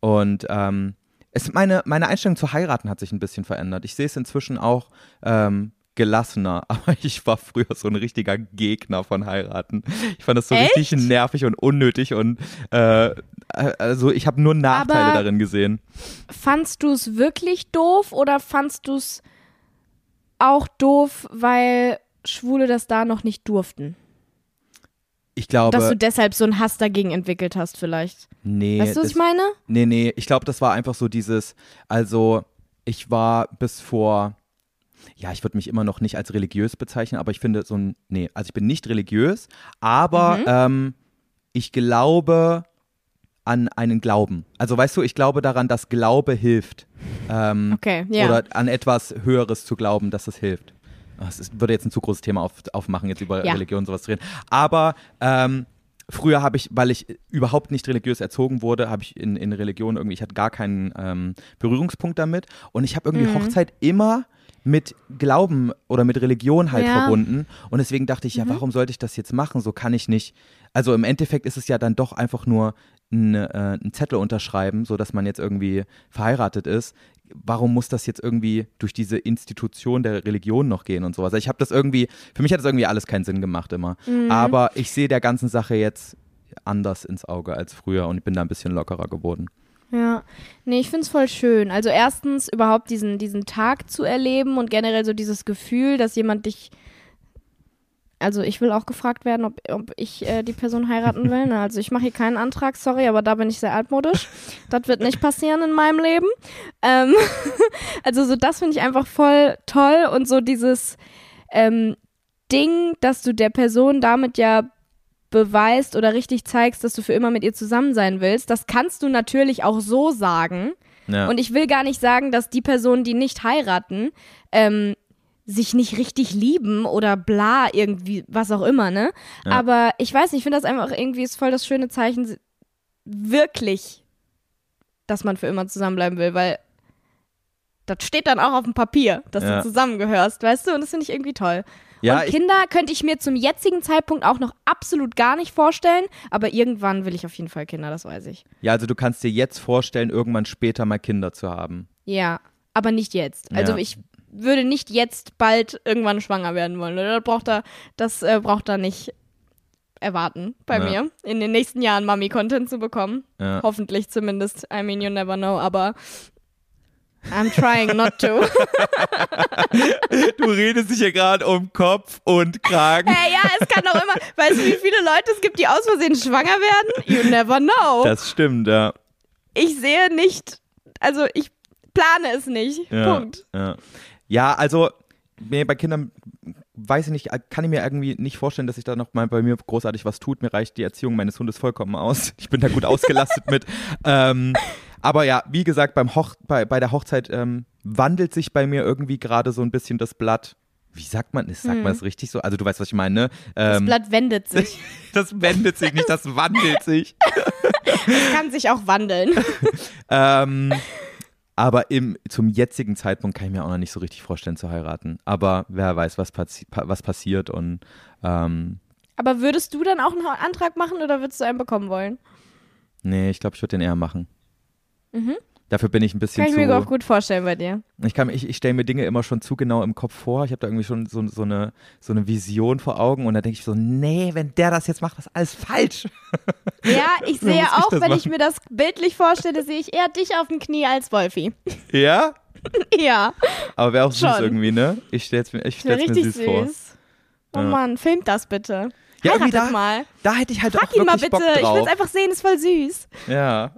Und ähm, es, meine, meine Einstellung zu heiraten hat sich ein bisschen verändert. Ich sehe es inzwischen auch ähm, gelassener, aber ich war früher so ein richtiger Gegner von heiraten. Ich fand das so Echt? richtig nervig und unnötig und äh, also ich habe nur Nachteile Aber- darin gesehen. Fandst du es wirklich doof oder fandst du es auch doof, weil Schwule das da noch nicht durften? Ich glaube, Dass du deshalb so einen Hass dagegen entwickelt hast, vielleicht. nee, weißt du, was ich meine? Nee, nee, ich glaube, das war einfach so dieses, also ich war bis vor, ja, ich würde mich immer noch nicht als religiös bezeichnen, aber ich finde so ein, nee, also ich bin nicht religiös, aber Mhm. ähm, ich glaube an einen Glauben. Also weißt du, ich glaube daran, dass Glaube hilft. Ähm, Okay, ja. Oder an etwas Höheres zu glauben, dass das hilft. Ah, Es würde jetzt ein zu großes Thema auf, aufmachen, jetzt über Ja. Religion und sowas zu reden. Aber ähm, früher habe ich, weil ich überhaupt nicht religiös erzogen wurde, habe ich in, in Religion irgendwie, ich hatte gar keinen ähm, Berührungspunkt damit. Und ich habe irgendwie Mhm. Hochzeit immer mit Glauben oder mit Religion halt Ja. Mhm. verbunden. Und deswegen dachte ich, ja, warum sollte ich das jetzt machen? So kann ich nicht. Also im Endeffekt ist es ja dann doch einfach nur ein, äh, ein Zettel unterschreiben, so dass man jetzt irgendwie verheiratet ist. Warum muss das jetzt irgendwie durch diese Institution der Religion noch gehen und sowas? Also ich habe das irgendwie, für mich hat das irgendwie alles keinen Sinn gemacht immer. Mhm. Aber ich sehe der ganzen Sache jetzt anders ins Auge als früher und ich bin da ein bisschen lockerer geworden. Ja, nee, ich find's voll schön. Also erstens überhaupt diesen, diesen Tag zu erleben und generell so dieses Gefühl, dass jemand dich. Also ich will auch gefragt werden, ob, ob ich äh, die Person heiraten will. Ne? Also ich mache hier keinen Antrag, sorry, aber da bin ich sehr altmodisch. Das wird nicht passieren in meinem Leben. Ähm, also so das finde ich einfach voll toll und so dieses ähm, Ding, dass du der Person damit ja beweist oder richtig zeigst, dass du für immer mit ihr zusammen sein willst, das kannst du natürlich auch so sagen. Ja. Und ich will gar nicht sagen, dass die Personen, die nicht heiraten, ähm, sich nicht richtig lieben oder bla, irgendwie, was auch immer, ne? Ja. Aber ich weiß nicht, ich finde das einfach irgendwie ist voll das schöne Zeichen, wirklich, dass man für immer zusammenbleiben will, weil das steht dann auch auf dem Papier, dass Ja. du zusammengehörst, weißt du? Und das finde ich irgendwie toll. ja, und Kinder könnte ich mir zum jetzigen Zeitpunkt auch noch absolut gar nicht vorstellen, aber irgendwann will ich auf jeden Fall Kinder, das weiß ich. ja, also du kannst dir jetzt vorstellen, irgendwann später mal Kinder zu haben. Ja, aber nicht jetzt. Also Ja. ich würde nicht jetzt bald irgendwann schwanger werden wollen. Oder? Das braucht er, das äh, braucht er nicht erwarten bei Ja. mir, in den nächsten Jahren Mami-Content zu bekommen. Ja. Hoffentlich zumindest. I mean, you never know, aber I'm trying not to. Du redest dich hier gerade um Kopf und Kragen. hey, ja, es kann doch immer, weißt du, wie viele Leute es gibt, die aus Versehen schwanger werden? You never know. Das stimmt, ja. ich sehe nicht, also ich plane es nicht. Ja, Punkt. Ja, ja also nee, bei Kindern weiß ich nicht, kann ich mir irgendwie nicht vorstellen, dass sich da noch mal bei mir großartig was tut. Mir reicht die Erziehung meines Hundes vollkommen aus. Ich bin da gut ausgelastet mit. Ähm, aber ja, wie gesagt, beim Hoch bei, bei der Hochzeit ähm, wandelt sich bei mir irgendwie gerade so ein bisschen das Blatt. Wie sagt man das? Sagt man das richtig so? Also du weißt, was ich meine, ne? Das Ähm, Blatt wendet sich. das wendet sich nicht, das wandelt sich. Es kann sich auch wandeln. Ähm, aber im, zum jetzigen Zeitpunkt kann ich mir auch noch nicht so richtig vorstellen zu heiraten. Aber wer weiß, was, passi pa was passiert und ähm, Aber würdest du dann auch einen Antrag machen oder würdest du einen bekommen wollen? nee, ich glaube, ich würde den eher machen. Dafür bin ich ein bisschen Mhm. Kann ich zu. mir auch gut vorstellen bei dir. Ich, kann, ich, ich stelle mir Dinge immer schon zu genau im Kopf vor. Ich habe da irgendwie schon so, so, eine, so eine Vision vor Augen und da denke ich so, nee, wenn der das jetzt macht, das ist alles falsch. Ja, ich sehe muss ich auch, das wenn ich machen. mir das bildlich vorstelle, sehe ich eher dich auf dem Knie als Wolfi. Ja? ja, Aber wäre auch süß Schon. irgendwie, ne? Ich stell's mir, ich stell's mir richtig süß, vor. süß. Oh Ja. Mann, filmt das bitte. Ja, Heiratet da- mal. Da hätte ich halt Frag auch ihn mal wirklich bitte. Ich will es einfach sehen, ist voll süß. Ja.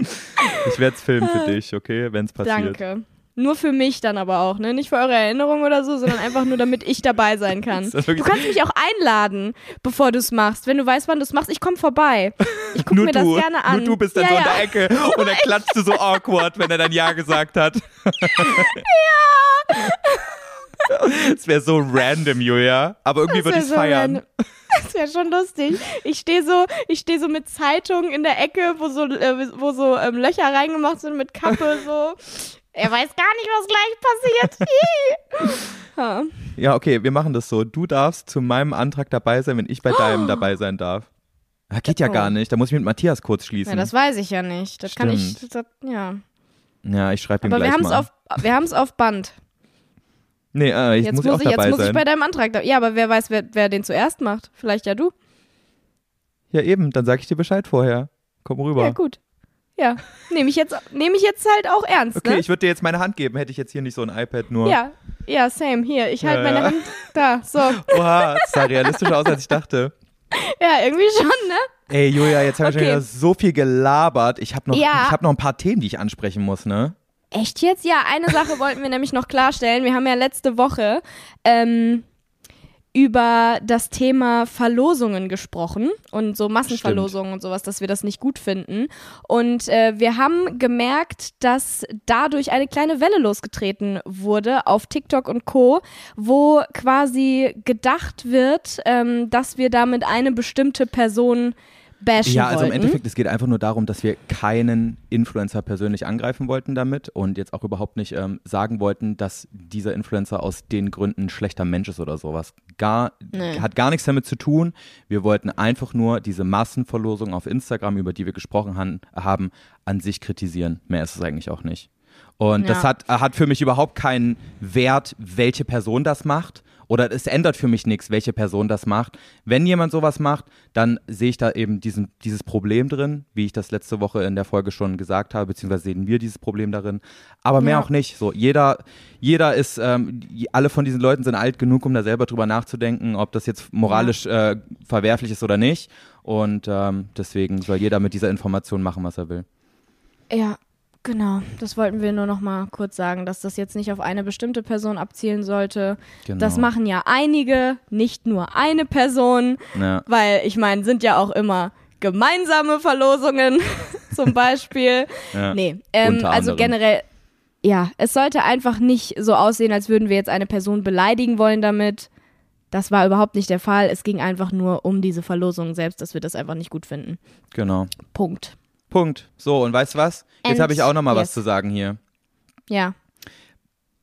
ich werde es filmen für dich, okay, wenn es passiert. Danke. Nur für mich dann aber auch, ne? Nicht für eure Erinnerung oder so, sondern einfach nur, damit ich dabei sein kann. Du kannst mich auch einladen, bevor du es machst. Wenn du weißt, wann du es machst, ich komme vorbei. Ich gucke mir du, das gerne an. nur du bist dann ja, so in ja. der Ecke und dann klatschst du so awkward, wenn er dann Ja gesagt hat. ja. Es wäre so random, Julia. Aber irgendwie würde ich so feiern. random. Das wäre schon lustig. Ich stehe so, ich stehe so mit Zeitung in der Ecke, wo so, äh, wo so ähm, Löcher reingemacht sind mit Kappe so. Er weiß gar nicht, was gleich passiert. ja. Ja, okay, wir machen das so. Du darfst zu meinem Antrag dabei sein, wenn ich bei deinem dabei sein darf. Ah, geht ja Oh. gar nicht. Da muss ich mit Matthias kurz ja, schließen. das weiß ich ja nicht. Das kann ich. Stimmt. Das, ja. ja, ich schreibe ihm Aber wir gleich mal. auf, wir haben es auf Band. Nee, äh, ich Jetzt muss, muss, auch ich, dabei jetzt muss sein. ich bei deinem Antrag. Da ja, aber wer weiß, wer, wer den zuerst macht? Vielleicht ja du. ja, eben, dann sag ich dir Bescheid vorher. Komm rüber. Ja, gut. Ja, nehme ich jetzt, nehme ich jetzt halt auch ernst. Okay, ne? ich würde dir jetzt meine Hand geben, hätte ich jetzt hier nicht so ein iPad nur. Ja, ja, same. Hier, ich halte Ja, meine ja. Hand da. So. Oha, das sah realistischer aus, als ich dachte. Ja, irgendwie schon, ne? Ey, Julia, jetzt haben wir Okay. schon wieder so viel gelabert. Ich habe noch, Ja. ich hab noch ein paar Themen, die ich ansprechen muss, ne? Echt jetzt? Ja, eine Sache wollten wir nämlich noch klarstellen. Wir haben ja letzte Woche ähm, über das Thema Verlosungen gesprochen und so Massenverlosungen und sowas, dass wir das nicht gut finden. Und äh, wir haben gemerkt, dass dadurch eine kleine Welle losgetreten wurde auf TikTok und Co., wo quasi gedacht wird, ähm, dass wir damit eine bestimmte Person bashen Ja, also im wollten. Endeffekt, es geht einfach nur darum, dass wir keinen Influencer persönlich angreifen wollten damit und jetzt auch überhaupt nicht ähm, sagen wollten, dass dieser Influencer aus den Gründen ein schlechter Mensch ist oder sowas. Gar, Nee. Hat gar nichts damit zu tun. Wir wollten einfach nur diese Massenverlosung auf Instagram, über die wir gesprochen han, haben, an sich kritisieren. Mehr ist es eigentlich auch nicht. Und das Ja. hat, hat für mich überhaupt keinen Wert, welche Person das macht. Oder es ändert für mich nichts, welche Person das macht. Wenn jemand sowas macht, dann sehe ich da eben diesen, dieses Problem drin, wie ich das letzte Woche in der Folge schon gesagt habe, beziehungsweise sehen wir dieses Problem darin. Aber mehr Ja. auch nicht. So, jeder, jeder ist, ähm, alle von diesen Leuten sind alt genug, um da selber drüber nachzudenken, ob das jetzt moralisch äh, verwerflich ist oder nicht. Und ähm, deswegen soll jeder mit dieser Information machen, was er will. Ja, genau. Das wollten wir nur noch mal kurz sagen, dass das jetzt nicht auf eine bestimmte Person abzielen sollte. Genau. Das machen ja einige, nicht nur eine Person, Ja. weil ich meine, sind ja auch immer gemeinsame Verlosungen zum Beispiel. Ja. Nee, ähm, also generell, ja, es sollte einfach nicht so aussehen, als würden wir jetzt eine Person beleidigen wollen damit. Das war überhaupt nicht der Fall. Es ging einfach nur um diese Verlosung selbst, dass wir das einfach nicht gut finden. Genau. Punkt. Punkt. So, und weißt du was? Jetzt habe ich auch noch mal was yes. zu sagen hier. Ja.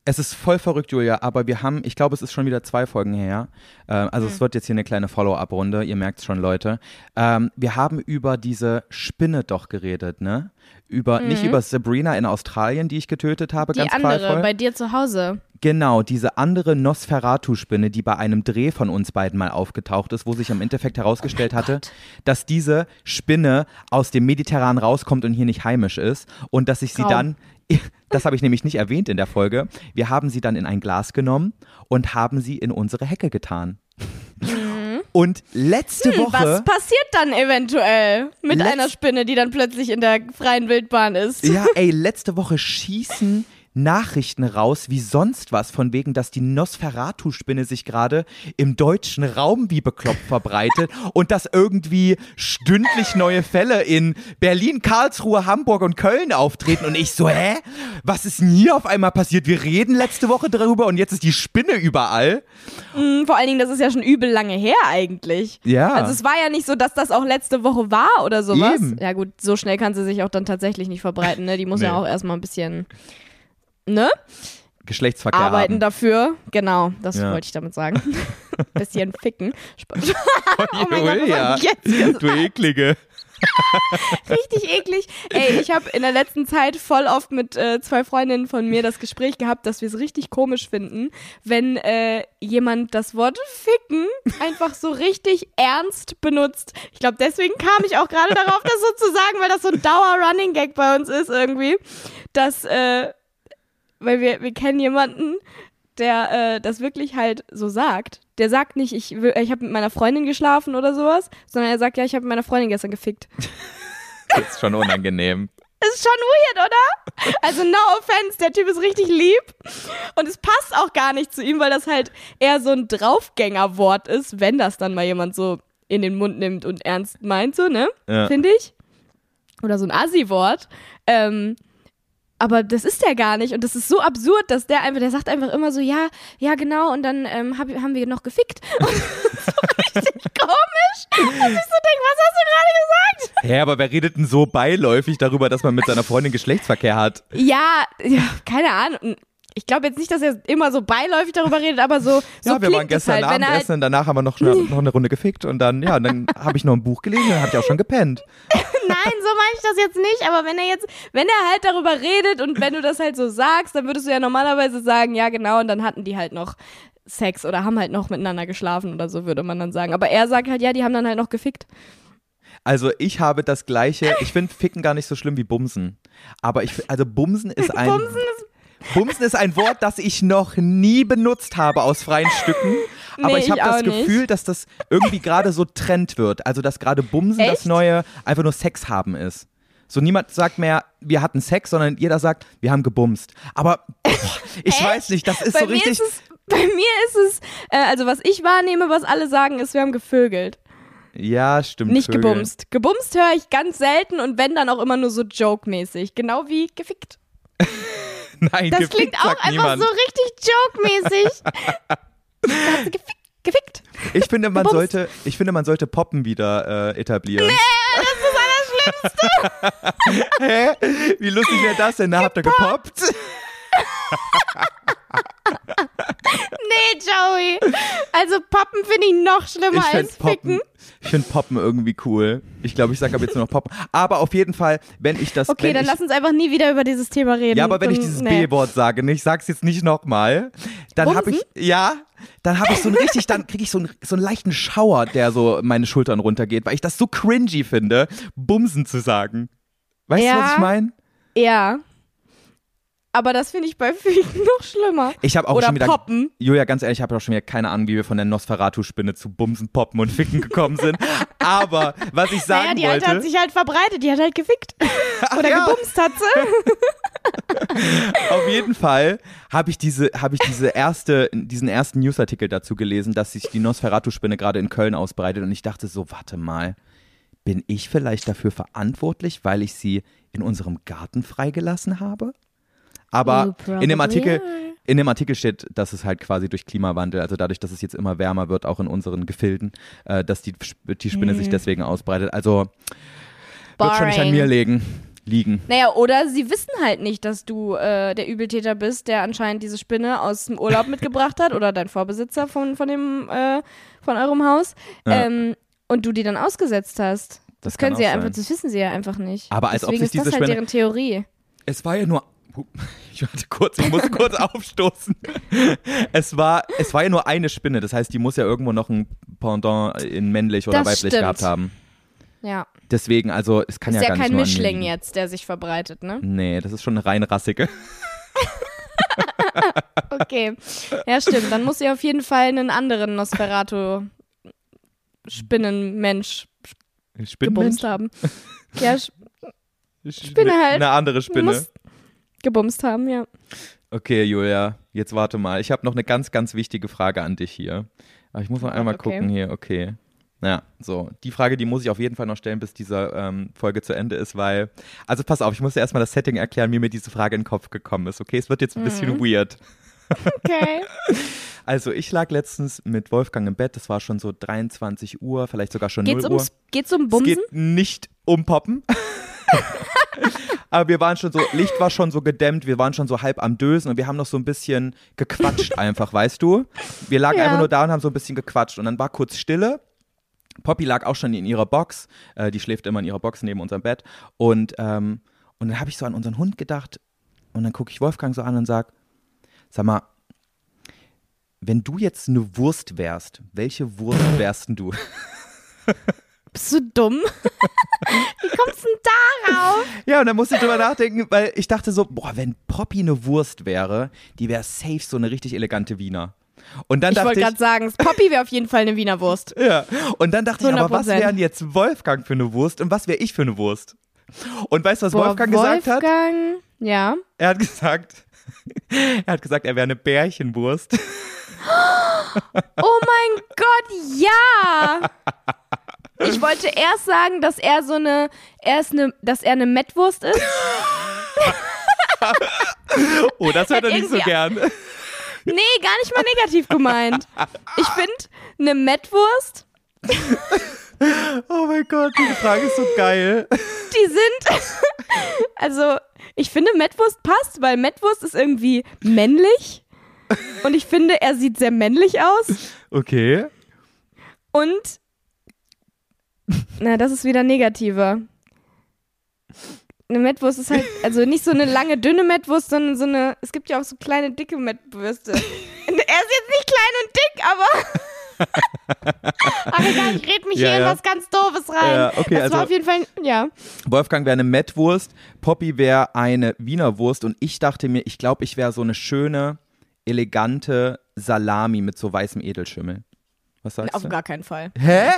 Es ist voll verrückt, Julia, aber wir haben, ich glaube, es ist schon wieder zwei Folgen her. Ähm, also Hm. es wird jetzt hier eine kleine Follow-up-Runde, ihr merkt es schon, Leute. Ähm, wir haben über diese Spinne doch geredet, ne? Über, nicht über Sabrina in Australien, die ich getötet habe, Mhm. Die ganz andere qualvoll. bei dir zu Hause. Genau, diese andere Nosferatu-Spinne, die bei einem Dreh von uns beiden mal aufgetaucht ist, wo sich im Endeffekt herausgestellt hatte, dass diese Spinne aus dem Mediterran rauskommt und hier nicht heimisch ist und dass ich sie Grau. dann, das habe ich nämlich nicht erwähnt in der Folge, wir haben sie dann in ein Glas genommen und haben sie in unsere Hecke getan. Und letzte Mhm. Hm, Woche. was passiert dann eventuell mit einer Spinne, die dann plötzlich in der freien Wildbahn ist? Ja, ey, letzte Woche schießen Nachrichten raus wie sonst was, von wegen, dass die Nosferatu-Spinne sich gerade im deutschen Raum wie bekloppt verbreitet und dass irgendwie stündlich neue Fälle in Berlin, Karlsruhe, Hamburg und Köln auftreten. Und ich so, hä? Was ist denn hier auf einmal passiert? Wir reden letzte Woche darüber und jetzt ist die Spinne überall. Hm, Vor allen Dingen, das ist ja schon übel lange her eigentlich. Ja. Also es war ja nicht so, dass das auch letzte Woche war oder sowas. Eben. Ja gut, so schnell kann sie sich auch dann tatsächlich nicht verbreiten. Ne? Die muss ja Nee. auch erstmal ein bisschen ne? Geschlechtsverkehr arbeiten haben. dafür. Genau, das Ja. wollte ich damit sagen. bisschen ficken. Oh mein Gott, gesagt? du eklige. Richtig eklig. Ey, ich habe in der letzten Zeit voll oft mit äh, zwei Freundinnen von mir das Gespräch gehabt, dass wir es richtig komisch finden, wenn äh, jemand das Wort ficken einfach so richtig ernst benutzt. Ich glaube, deswegen kam ich auch gerade darauf, das so zu sagen, weil das so ein Dauer-Running-Gag bei uns ist irgendwie, dass, äh, weil wir, wir kennen jemanden, der äh, das wirklich halt so sagt. Der sagt nicht, ich, will- ich habe mit meiner Freundin geschlafen oder sowas, sondern er sagt, ja, ich habe mit meiner Freundin gestern gefickt. Das ist schon unangenehm. Ist schon weird, oder? Also no offense, der Typ ist richtig lieb und es passt auch gar nicht zu ihm, weil das halt eher so ein Draufgängerwort ist, wenn das dann mal jemand so in den Mund nimmt und ernst meint, so, ne? Ja. Finde ich. Oder so ein Assi-Wort. Ähm, aber das ist der gar nicht und das ist so absurd, dass der einfach, der sagt einfach immer so, ja, ja genau und dann ähm, hab, haben wir noch gefickt. Und das ist so richtig komisch, dass ich so denke, was hast du gerade gesagt? Hä, aber wer redet denn so beiläufig darüber, dass man mit seiner Freundin Geschlechtsverkehr hat? Ja, ja, keine Ahnung. Ich glaube jetzt nicht, dass er immer so beiläufig darüber redet, aber so, so ja, wir waren es gestern halt, er halt, Abendessen, danach haben wir noch, schnell- noch eine Runde gefickt und dann, ja, dann habe ich noch ein Buch gelesen, dann habe ich auch schon gepennt. Nein, so meine ich das jetzt nicht, aber wenn er jetzt, wenn er halt darüber redet und wenn du das halt so sagst, dann würdest du ja normalerweise sagen, ja genau, und dann hatten die halt noch Sex oder haben halt noch miteinander geschlafen oder so, würde man dann sagen. Aber er sagt halt, ja, die haben dann halt noch gefickt. Also ich habe das gleiche, ich finde Ficken gar nicht so schlimm wie Bumsen. Aber ich, also Bumsen ist ein... Bumsen ist, Bumsen ist ein Wort, das ich noch nie benutzt habe aus freien Stücken. Aber Nee, ich habe das auch nicht. Gefühl, dass das irgendwie gerade so Trend wird. Also dass gerade Bumsen das Echt? neue einfach nur Sex haben ist. So niemand sagt mehr, wir hatten Sex, sondern jeder sagt, wir haben gebumst. Aber ich Echt? weiß nicht, das ist Bei so richtig. ist es- Bei mir ist es, äh, also was ich wahrnehme, was alle sagen, ist, wir haben gevögelt. Ja, stimmt. Nicht Vögel. gebumst. Gebumst höre ich ganz selten und wenn dann auch immer nur so joke-mäßig. Genau wie gefickt. Nein, Das klingt auch einfach niemand. so richtig joke-mäßig. Da hast du gefickt. gefickt. Ich finde, man sollte, ich finde, man sollte Poppen wieder äh, etablieren. Hä? Wie lustig wäre das denn? Na, habt ihr gepoppt? Nee, Joey. Also Poppen finde ich noch schlimmer Ich finde als Ficken. Poppen, ich find Poppen irgendwie cool. Ich glaube, ich sage aber jetzt nur noch Poppen. Aber auf jeden Fall, wenn ich das. Okay, dann ich, lass uns einfach nie wieder über dieses Thema reden. Ja, aber wenn ich Dann- dieses nee. B-Wort sage, ne, ich sag's jetzt nicht nochmal, dann habe ich, ja, dann habe ich so einen richtig, dann kriege ich so einen, so einen leichten Schauer, der so meine Schultern runtergeht, weil ich das so cringy finde, Bumsen zu sagen. Weißt du, Ja. was ich meine? Ja. Aber das finde ich bei Ficken noch schlimmer. Ich habe auch Oder schon wieder, Poppen. Julia, ganz ehrlich, ich habe auch schon wieder keine Ahnung, wie wir von der Nosferatu-Spinne zu Bumsen, Poppen und Ficken gekommen sind. Aber was ich sagen Naja, die wollte, Alte hat sich halt verbreitet, die hat halt gefickt. Oder ja. gebumst hat sie. Auf jeden Fall habe ich diese, habe ich diese erste, diesen ersten Newsartikel dazu gelesen, dass sich die Nosferatu-Spinne gerade in Köln ausbreitet und ich dachte so, warte mal, bin ich vielleicht dafür verantwortlich, weil ich sie in unserem Garten freigelassen habe? Aber Oh, in dem Artikel, in dem Artikel steht, dass es halt quasi durch Klimawandel, also dadurch, dass es jetzt immer wärmer wird, auch in unseren Gefilden, äh, dass die, die Spinne sich deswegen ausbreitet. Also wird schon nicht an mir legen, liegen. Naja, oder sie wissen halt nicht, dass du äh, der Übeltäter bist, der anscheinend diese Spinne aus dem Urlaub mitgebracht hat oder dein Vorbesitzer von, von, dem, äh, von eurem Haus Ja. ähm, und du die dann ausgesetzt hast. Das, Das können sie ja sein. einfach, das wissen sie ja einfach nicht. Aber als ob Deswegen sich ist das diese halt Spinne- deren Theorie. Es war ja nur. Ich warte kurz, ich muss kurz aufstoßen. Es war, es war ja nur eine Spinne, das heißt, die muss ja irgendwo noch ein Pendant in männlich oder Das weiblich stimmt. gehabt haben. Ja. Deswegen, also, es kann Ist ja, ja, gar nicht kein nur an mir Mischling jetzt, der sich verbreitet, ne? Nee, das ist schon eine rein rassige. Okay. Ja, stimmt. Dann muss sie auf jeden Fall einen anderen Nosferatu Spinnenmensch gebumst haben. Ja, Spinne halt. Eine andere Spinne. muss gebumst haben, ja. Okay, Julia, jetzt warte mal. Ich habe noch eine ganz, ganz wichtige Frage an dich hier. Aber ich muss noch Ja, einmal okay. gucken hier, okay. Ja, so. Die Frage, die muss ich auf jeden Fall noch stellen, bis diese ähm, Folge zu Ende ist, weil. Also pass auf, ich muss dir erstmal das Setting erklären, wie mir diese Frage in den Kopf gekommen ist, okay? Es wird jetzt ein bisschen Mhm. weird. Okay. Also ich lag letztens mit Wolfgang im Bett, das war schon so 23 Uhr, vielleicht sogar schon Geht's 0 Uhr. ums, geht's um Es Bumsen? geht nicht um Poppen. Aber wir waren schon so, Licht war schon so gedämmt, wir waren schon so halb am Dösen und wir haben noch so ein bisschen gequatscht einfach, weißt du? Wir lagen Ja. einfach nur da und haben so ein bisschen gequatscht und dann war kurz Stille. Poppy lag auch schon in ihrer Box, äh, die schläft immer in ihrer Box neben unserem Bett und, ähm, und dann habe ich so an unseren Hund gedacht und dann gucke ich Wolfgang so an und sag, sag mal, wenn du jetzt eine Wurst wärst, welche Wurst wärst denn du? Bist du dumm? Wie kommst du denn darauf? Ja, und dann musste ich drüber nachdenken, weil ich dachte so, boah, wenn Poppy eine Wurst wäre, die wäre safe so eine richtig elegante Wiener. Und dann Ich dachte wollte gerade sagen, Poppy wäre auf jeden Fall eine Wiener Wurst. ja, und dann dachte ich, aber was 100%. wären jetzt Wolfgang für eine Wurst und was wäre ich für eine Wurst? Und weißt du, was Boah, Wolfgang gesagt hat? Wolfgang, ja. Er hat gesagt, er hat gesagt, er wäre eine Bärchenwurst. Oh mein Gott, ja! Ich wollte erst sagen, dass er so eine, er ist eine, dass er eine Mettwurst ist. Oh, das hört er nicht so gern. Nee, gar nicht mal negativ gemeint. Ich finde, eine Mettwurst, Oh mein Gott, diese Frage ist so geil. die sind, also ich finde Mettwurst passt, weil Mettwurst ist irgendwie männlich und ich finde, er sieht sehr männlich aus Okay. und, na, das ist wieder negativer. Eine Mettwurst ist halt, also nicht so eine lange, dünne Mettwurst, sondern so eine, es gibt ja auch so kleine, dicke Mettwürste. er ist jetzt nicht klein und dick, aber. Ach egal, ich red mich Ja, hier in ja. was ganz Doofes rein. Ja, okay, das also- war auf jeden Fall, ja. Wolfgang wäre eine Mettwurst, Poppy wäre eine Wiener Wurst und ich dachte mir, ich glaube, ich wäre so eine schöne, elegante Salami mit so weißem Edelschimmel. Was sagst Auf du? gar keinen Fall. Hä?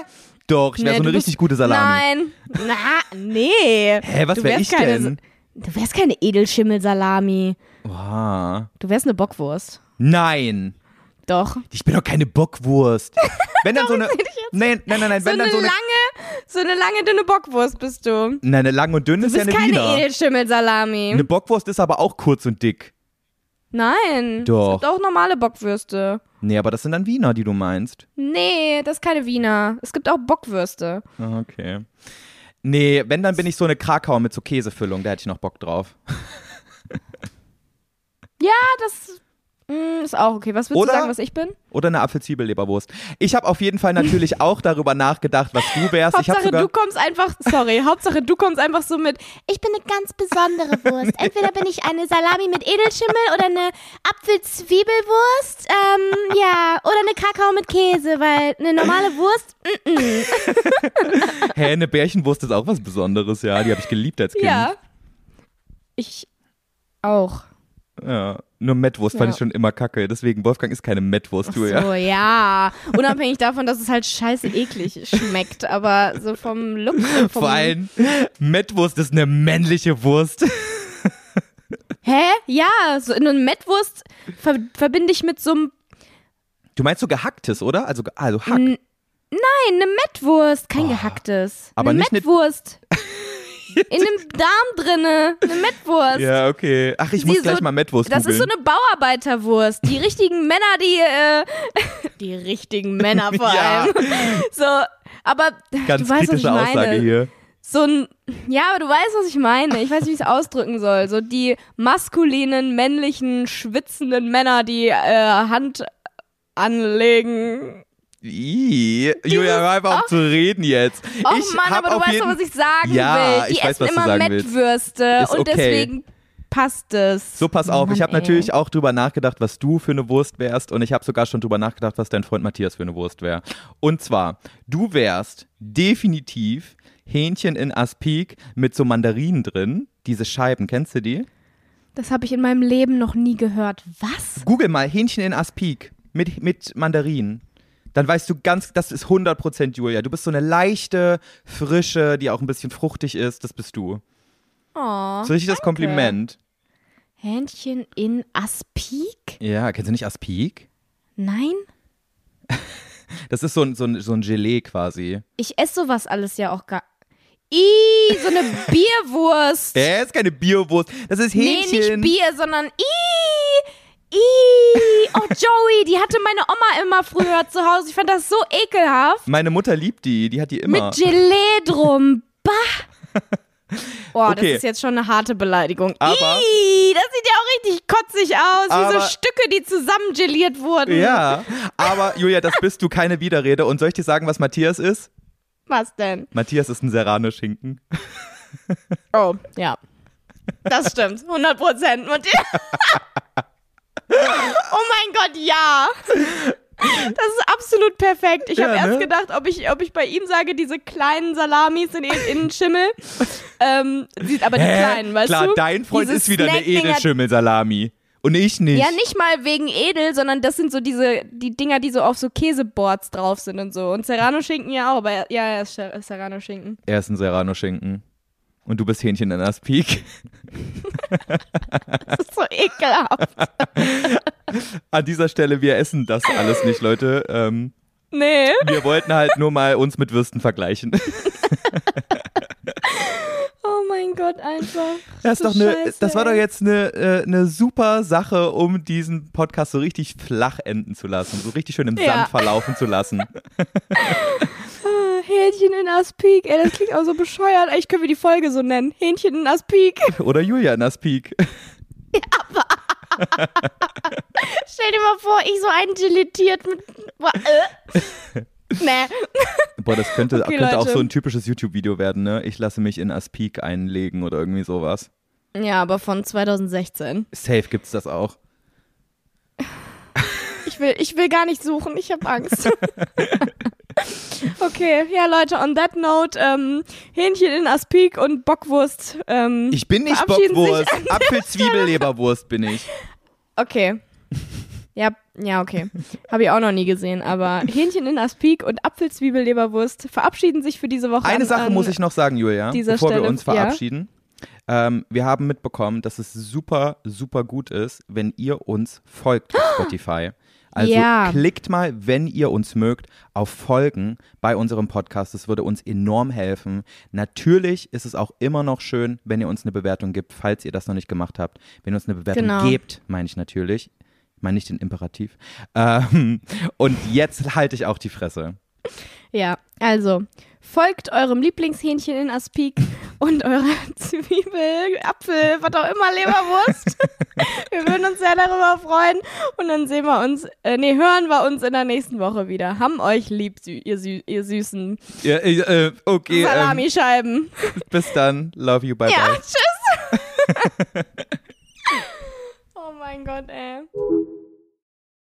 Doch, ich wäre Nee, so du eine bist- richtig gute Salami. Nein. Na, nee. Hä, was Du wäre ich keine denn? Du wärst keine Edelschimmelsalami. Wow. Du wärst eine Bockwurst. Nein. Doch. Ich bin doch keine Bockwurst. Wenn dann so eine. Nein, nein, nein, nein. So Wenn eine, dann so eine. lange, so eine lange dünne Bockwurst bist du. Nein, eine lang und dünn Du ist ja bist eine keine Wiener. Edelschimmelsalami. Eine Bockwurst ist aber auch kurz und dick. Nein. Doch. Es gibt auch normale Bockwürste. Nee, aber das sind dann Wiener, die du meinst. Nee, das ist keine Wiener. Es gibt auch Bockwürste. Ah, Okay. Nee, wenn, dann bin ich so eine Krakauer mit so Käsefüllung, da hätte ich noch Bock drauf. Ja, das mm, ist auch okay. Was würdest Oder- du sagen, was ich bin? Oder eine Apfelzwiebelleberwurst. Ich habe auf jeden Fall natürlich auch darüber nachgedacht, was du wärst. Hauptsache, du kommst einfach, sorry, Hauptsache, du kommst einfach so mit, ich bin eine ganz besondere Wurst. Entweder bin ich eine Salami mit Edelschimmel oder eine Apfelzwiebelwurst, ähm, ja, oder eine Kakao mit Käse, weil eine normale Wurst, Hä, eine Bärchenwurst ist auch was Besonderes, ja. Die habe ich geliebt als Kind. ja. Ich auch. Ja, Nur Mettwurst fand Ja. ich schon immer kacke. Deswegen, Wolfgang ist keine Mettwurst, du, ja. So, ja. Unabhängig davon, dass es halt scheiße eklig schmeckt, aber so vom Look. Vom, Vor allem, Mettwurst ist eine männliche Wurst. Hä? Ja, so eine Mettwurst ver verbinde ich mit so einem Du meinst so gehacktes, oder? Also, also Hack. N- Nein, eine Mettwurst, kein gehacktes. aber eine nicht eine- Mettwurst. In einem Darm drinne, eine Mettwurst. Ja, okay. Ach, ich Sie muss so- gleich mal Mettwurst Das ist so eine Bauarbeiterwurst. Die richtigen Männer, die äh, die richtigen Männer vor Ja. allem. So, aber Ganz du weißt, was ich meine. Aussage hier. So ein ja, aber du weißt, was ich meine. Ich weiß nicht, wie ich es ausdrücken soll. So die maskulinen, männlichen, schwitzenden Männer, die äh, Hand anlegen. Ih, Julia, hör einfach auf zu reden jetzt. Och ich Mann, aber du weißt doch, was ich sagen Ja, will. Die ich weiß, essen immer. Mettwürste und okay. deswegen passt es. So, pass auf, Mann, ich habe natürlich auch drüber nachgedacht, was du für eine Wurst wärst und ich habe sogar schon drüber nachgedacht, was dein Freund Matthias für eine Wurst wäre. Und zwar, du wärst definitiv Hähnchen in Aspik mit so Mandarinen drin, diese Scheiben, kennst du die? Das habe ich in meinem Leben noch nie gehört. Was? Google mal Hähnchen in Aspik mit, mit Mandarinen. Dann weißt du ganz, das ist 100% Julia. Du bist so eine leichte, frische, die auch ein bisschen fruchtig ist, das bist du. Oh, So richtig das. Kompliment. Hähnchen in Aspik? Ja, kennst du nicht Aspik? Nein? Das ist so ein, so ein, so ein Gelee quasi. Ich esse sowas alles ja auch gar. Ih, so eine Bierwurst. Ja, ist keine Biowurst. Das ist nee, Hähnchen. nicht Bier, sondern Ih. Ih. Oh, Joey, die hatte meine Oma immer früher zu Hause. Ich fand das so ekelhaft. Meine Mutter liebt die. Die hat die immer. Mit Gelee drum. Bah. Boah, Okay. das ist jetzt schon eine harte Beleidigung. Aber- Ih, das sieht ja auch richtig kotzig aus, wie so Stücke, die zusammengeliert wurden. ja, aber Julia, das bist du keine Widerrede. Und soll ich dir sagen, was Matthias ist? Was denn? Matthias ist ein Serrano-Schinken. Oh, ja. Das stimmt. 100 Prozent. Oh mein Gott, ja. Das ist absolut perfekt. Ich Ja, habe erst ne? gedacht, ob ich, ob ich bei ihm sage, diese kleinen Salamis in, in Schimmel. Ähm, sieht aber die kleinen, weißt Klar, du? dein Freund Diese ist wieder eine Edelschimmelsalami. Und ich nicht. Ja, nicht mal wegen edel, sondern das sind so diese, die Dinger, die so auf so Käseboards drauf sind und so. Und Serrano-Schinken ja auch, aber er- ja, er ist Ser- Serrano-Schinken. Er ist ein Serrano-Schinken. Und du bist Hähnchen in Aspik. Das ist so ekelhaft. An dieser Stelle, wir essen das alles nicht, Leute. Ähm, Nee. wir wollten halt nur mal uns mit Würsten vergleichen. Oh mein Gott, einfach. Das, ist doch eine, scheiße, das war doch jetzt eine, äh, eine super Sache, um diesen Podcast so richtig flach enden zu lassen, so richtig schön im Ja. Sand verlaufen zu lassen. Hähnchen in Aspik, ey, das klingt auch so bescheuert. Echt, können wir die Folge so nennen? Hähnchen in Aspik. Oder Julia in Aspik. Stell dir mal vor, ich so eingelitiert mit. Boah, äh. nee. Boah, das könnte, Okay, könnte auch so ein typisches YouTube-Video werden, ne? Ich lasse mich in Aspik einlegen oder irgendwie sowas. Ja, aber von 2016. Safe gibt's das auch. Ich will, ich will gar nicht suchen, ich habe Angst. Okay, ja Leute, on that note, ähm, Hähnchen in Aspik und Bockwurst. Ähm, Ich bin nicht Bockwurst, Apfelzwiebelleberwurst bin ich. Okay. Ja, ja, okay. Habe ich auch noch nie gesehen, aber Hähnchen in Aspik und Apfelzwiebelleberwurst verabschieden sich für diese Woche. Eine an, Sache an, muss ich noch sagen, Julia, bevor wir Stelle, uns ja. verabschieden. Ähm, wir haben mitbekommen, dass es super, super gut ist, wenn ihr uns folgt auf Spotify. Also Ja. klickt mal, wenn ihr uns mögt, auf Folgen bei unserem Podcast. Das würde uns enorm helfen. Natürlich ist es auch immer noch schön, wenn ihr uns eine Bewertung gibt, falls ihr das noch nicht gemacht habt. Wenn ihr uns eine Bewertung Genau. gebt, meine ich natürlich. Ich meine nicht den Imperativ. Ähm, und jetzt halte ich auch die Fresse. Ja, also folgt eurem Lieblingshähnchen in Aspik und eurer Zwiebel, Apfel, was auch immer, Leberwurst. wir würden uns sehr darüber freuen. Und dann sehen wir uns, äh, nee, hören wir uns in der nächsten Woche wieder. Haben euch lieb, sü ihr, sü ihr süßen Ja, äh, okay, ähm, Salamischeiben. bis dann. Love you, bye ja, bye. tschüss. oh mein Gott, ey.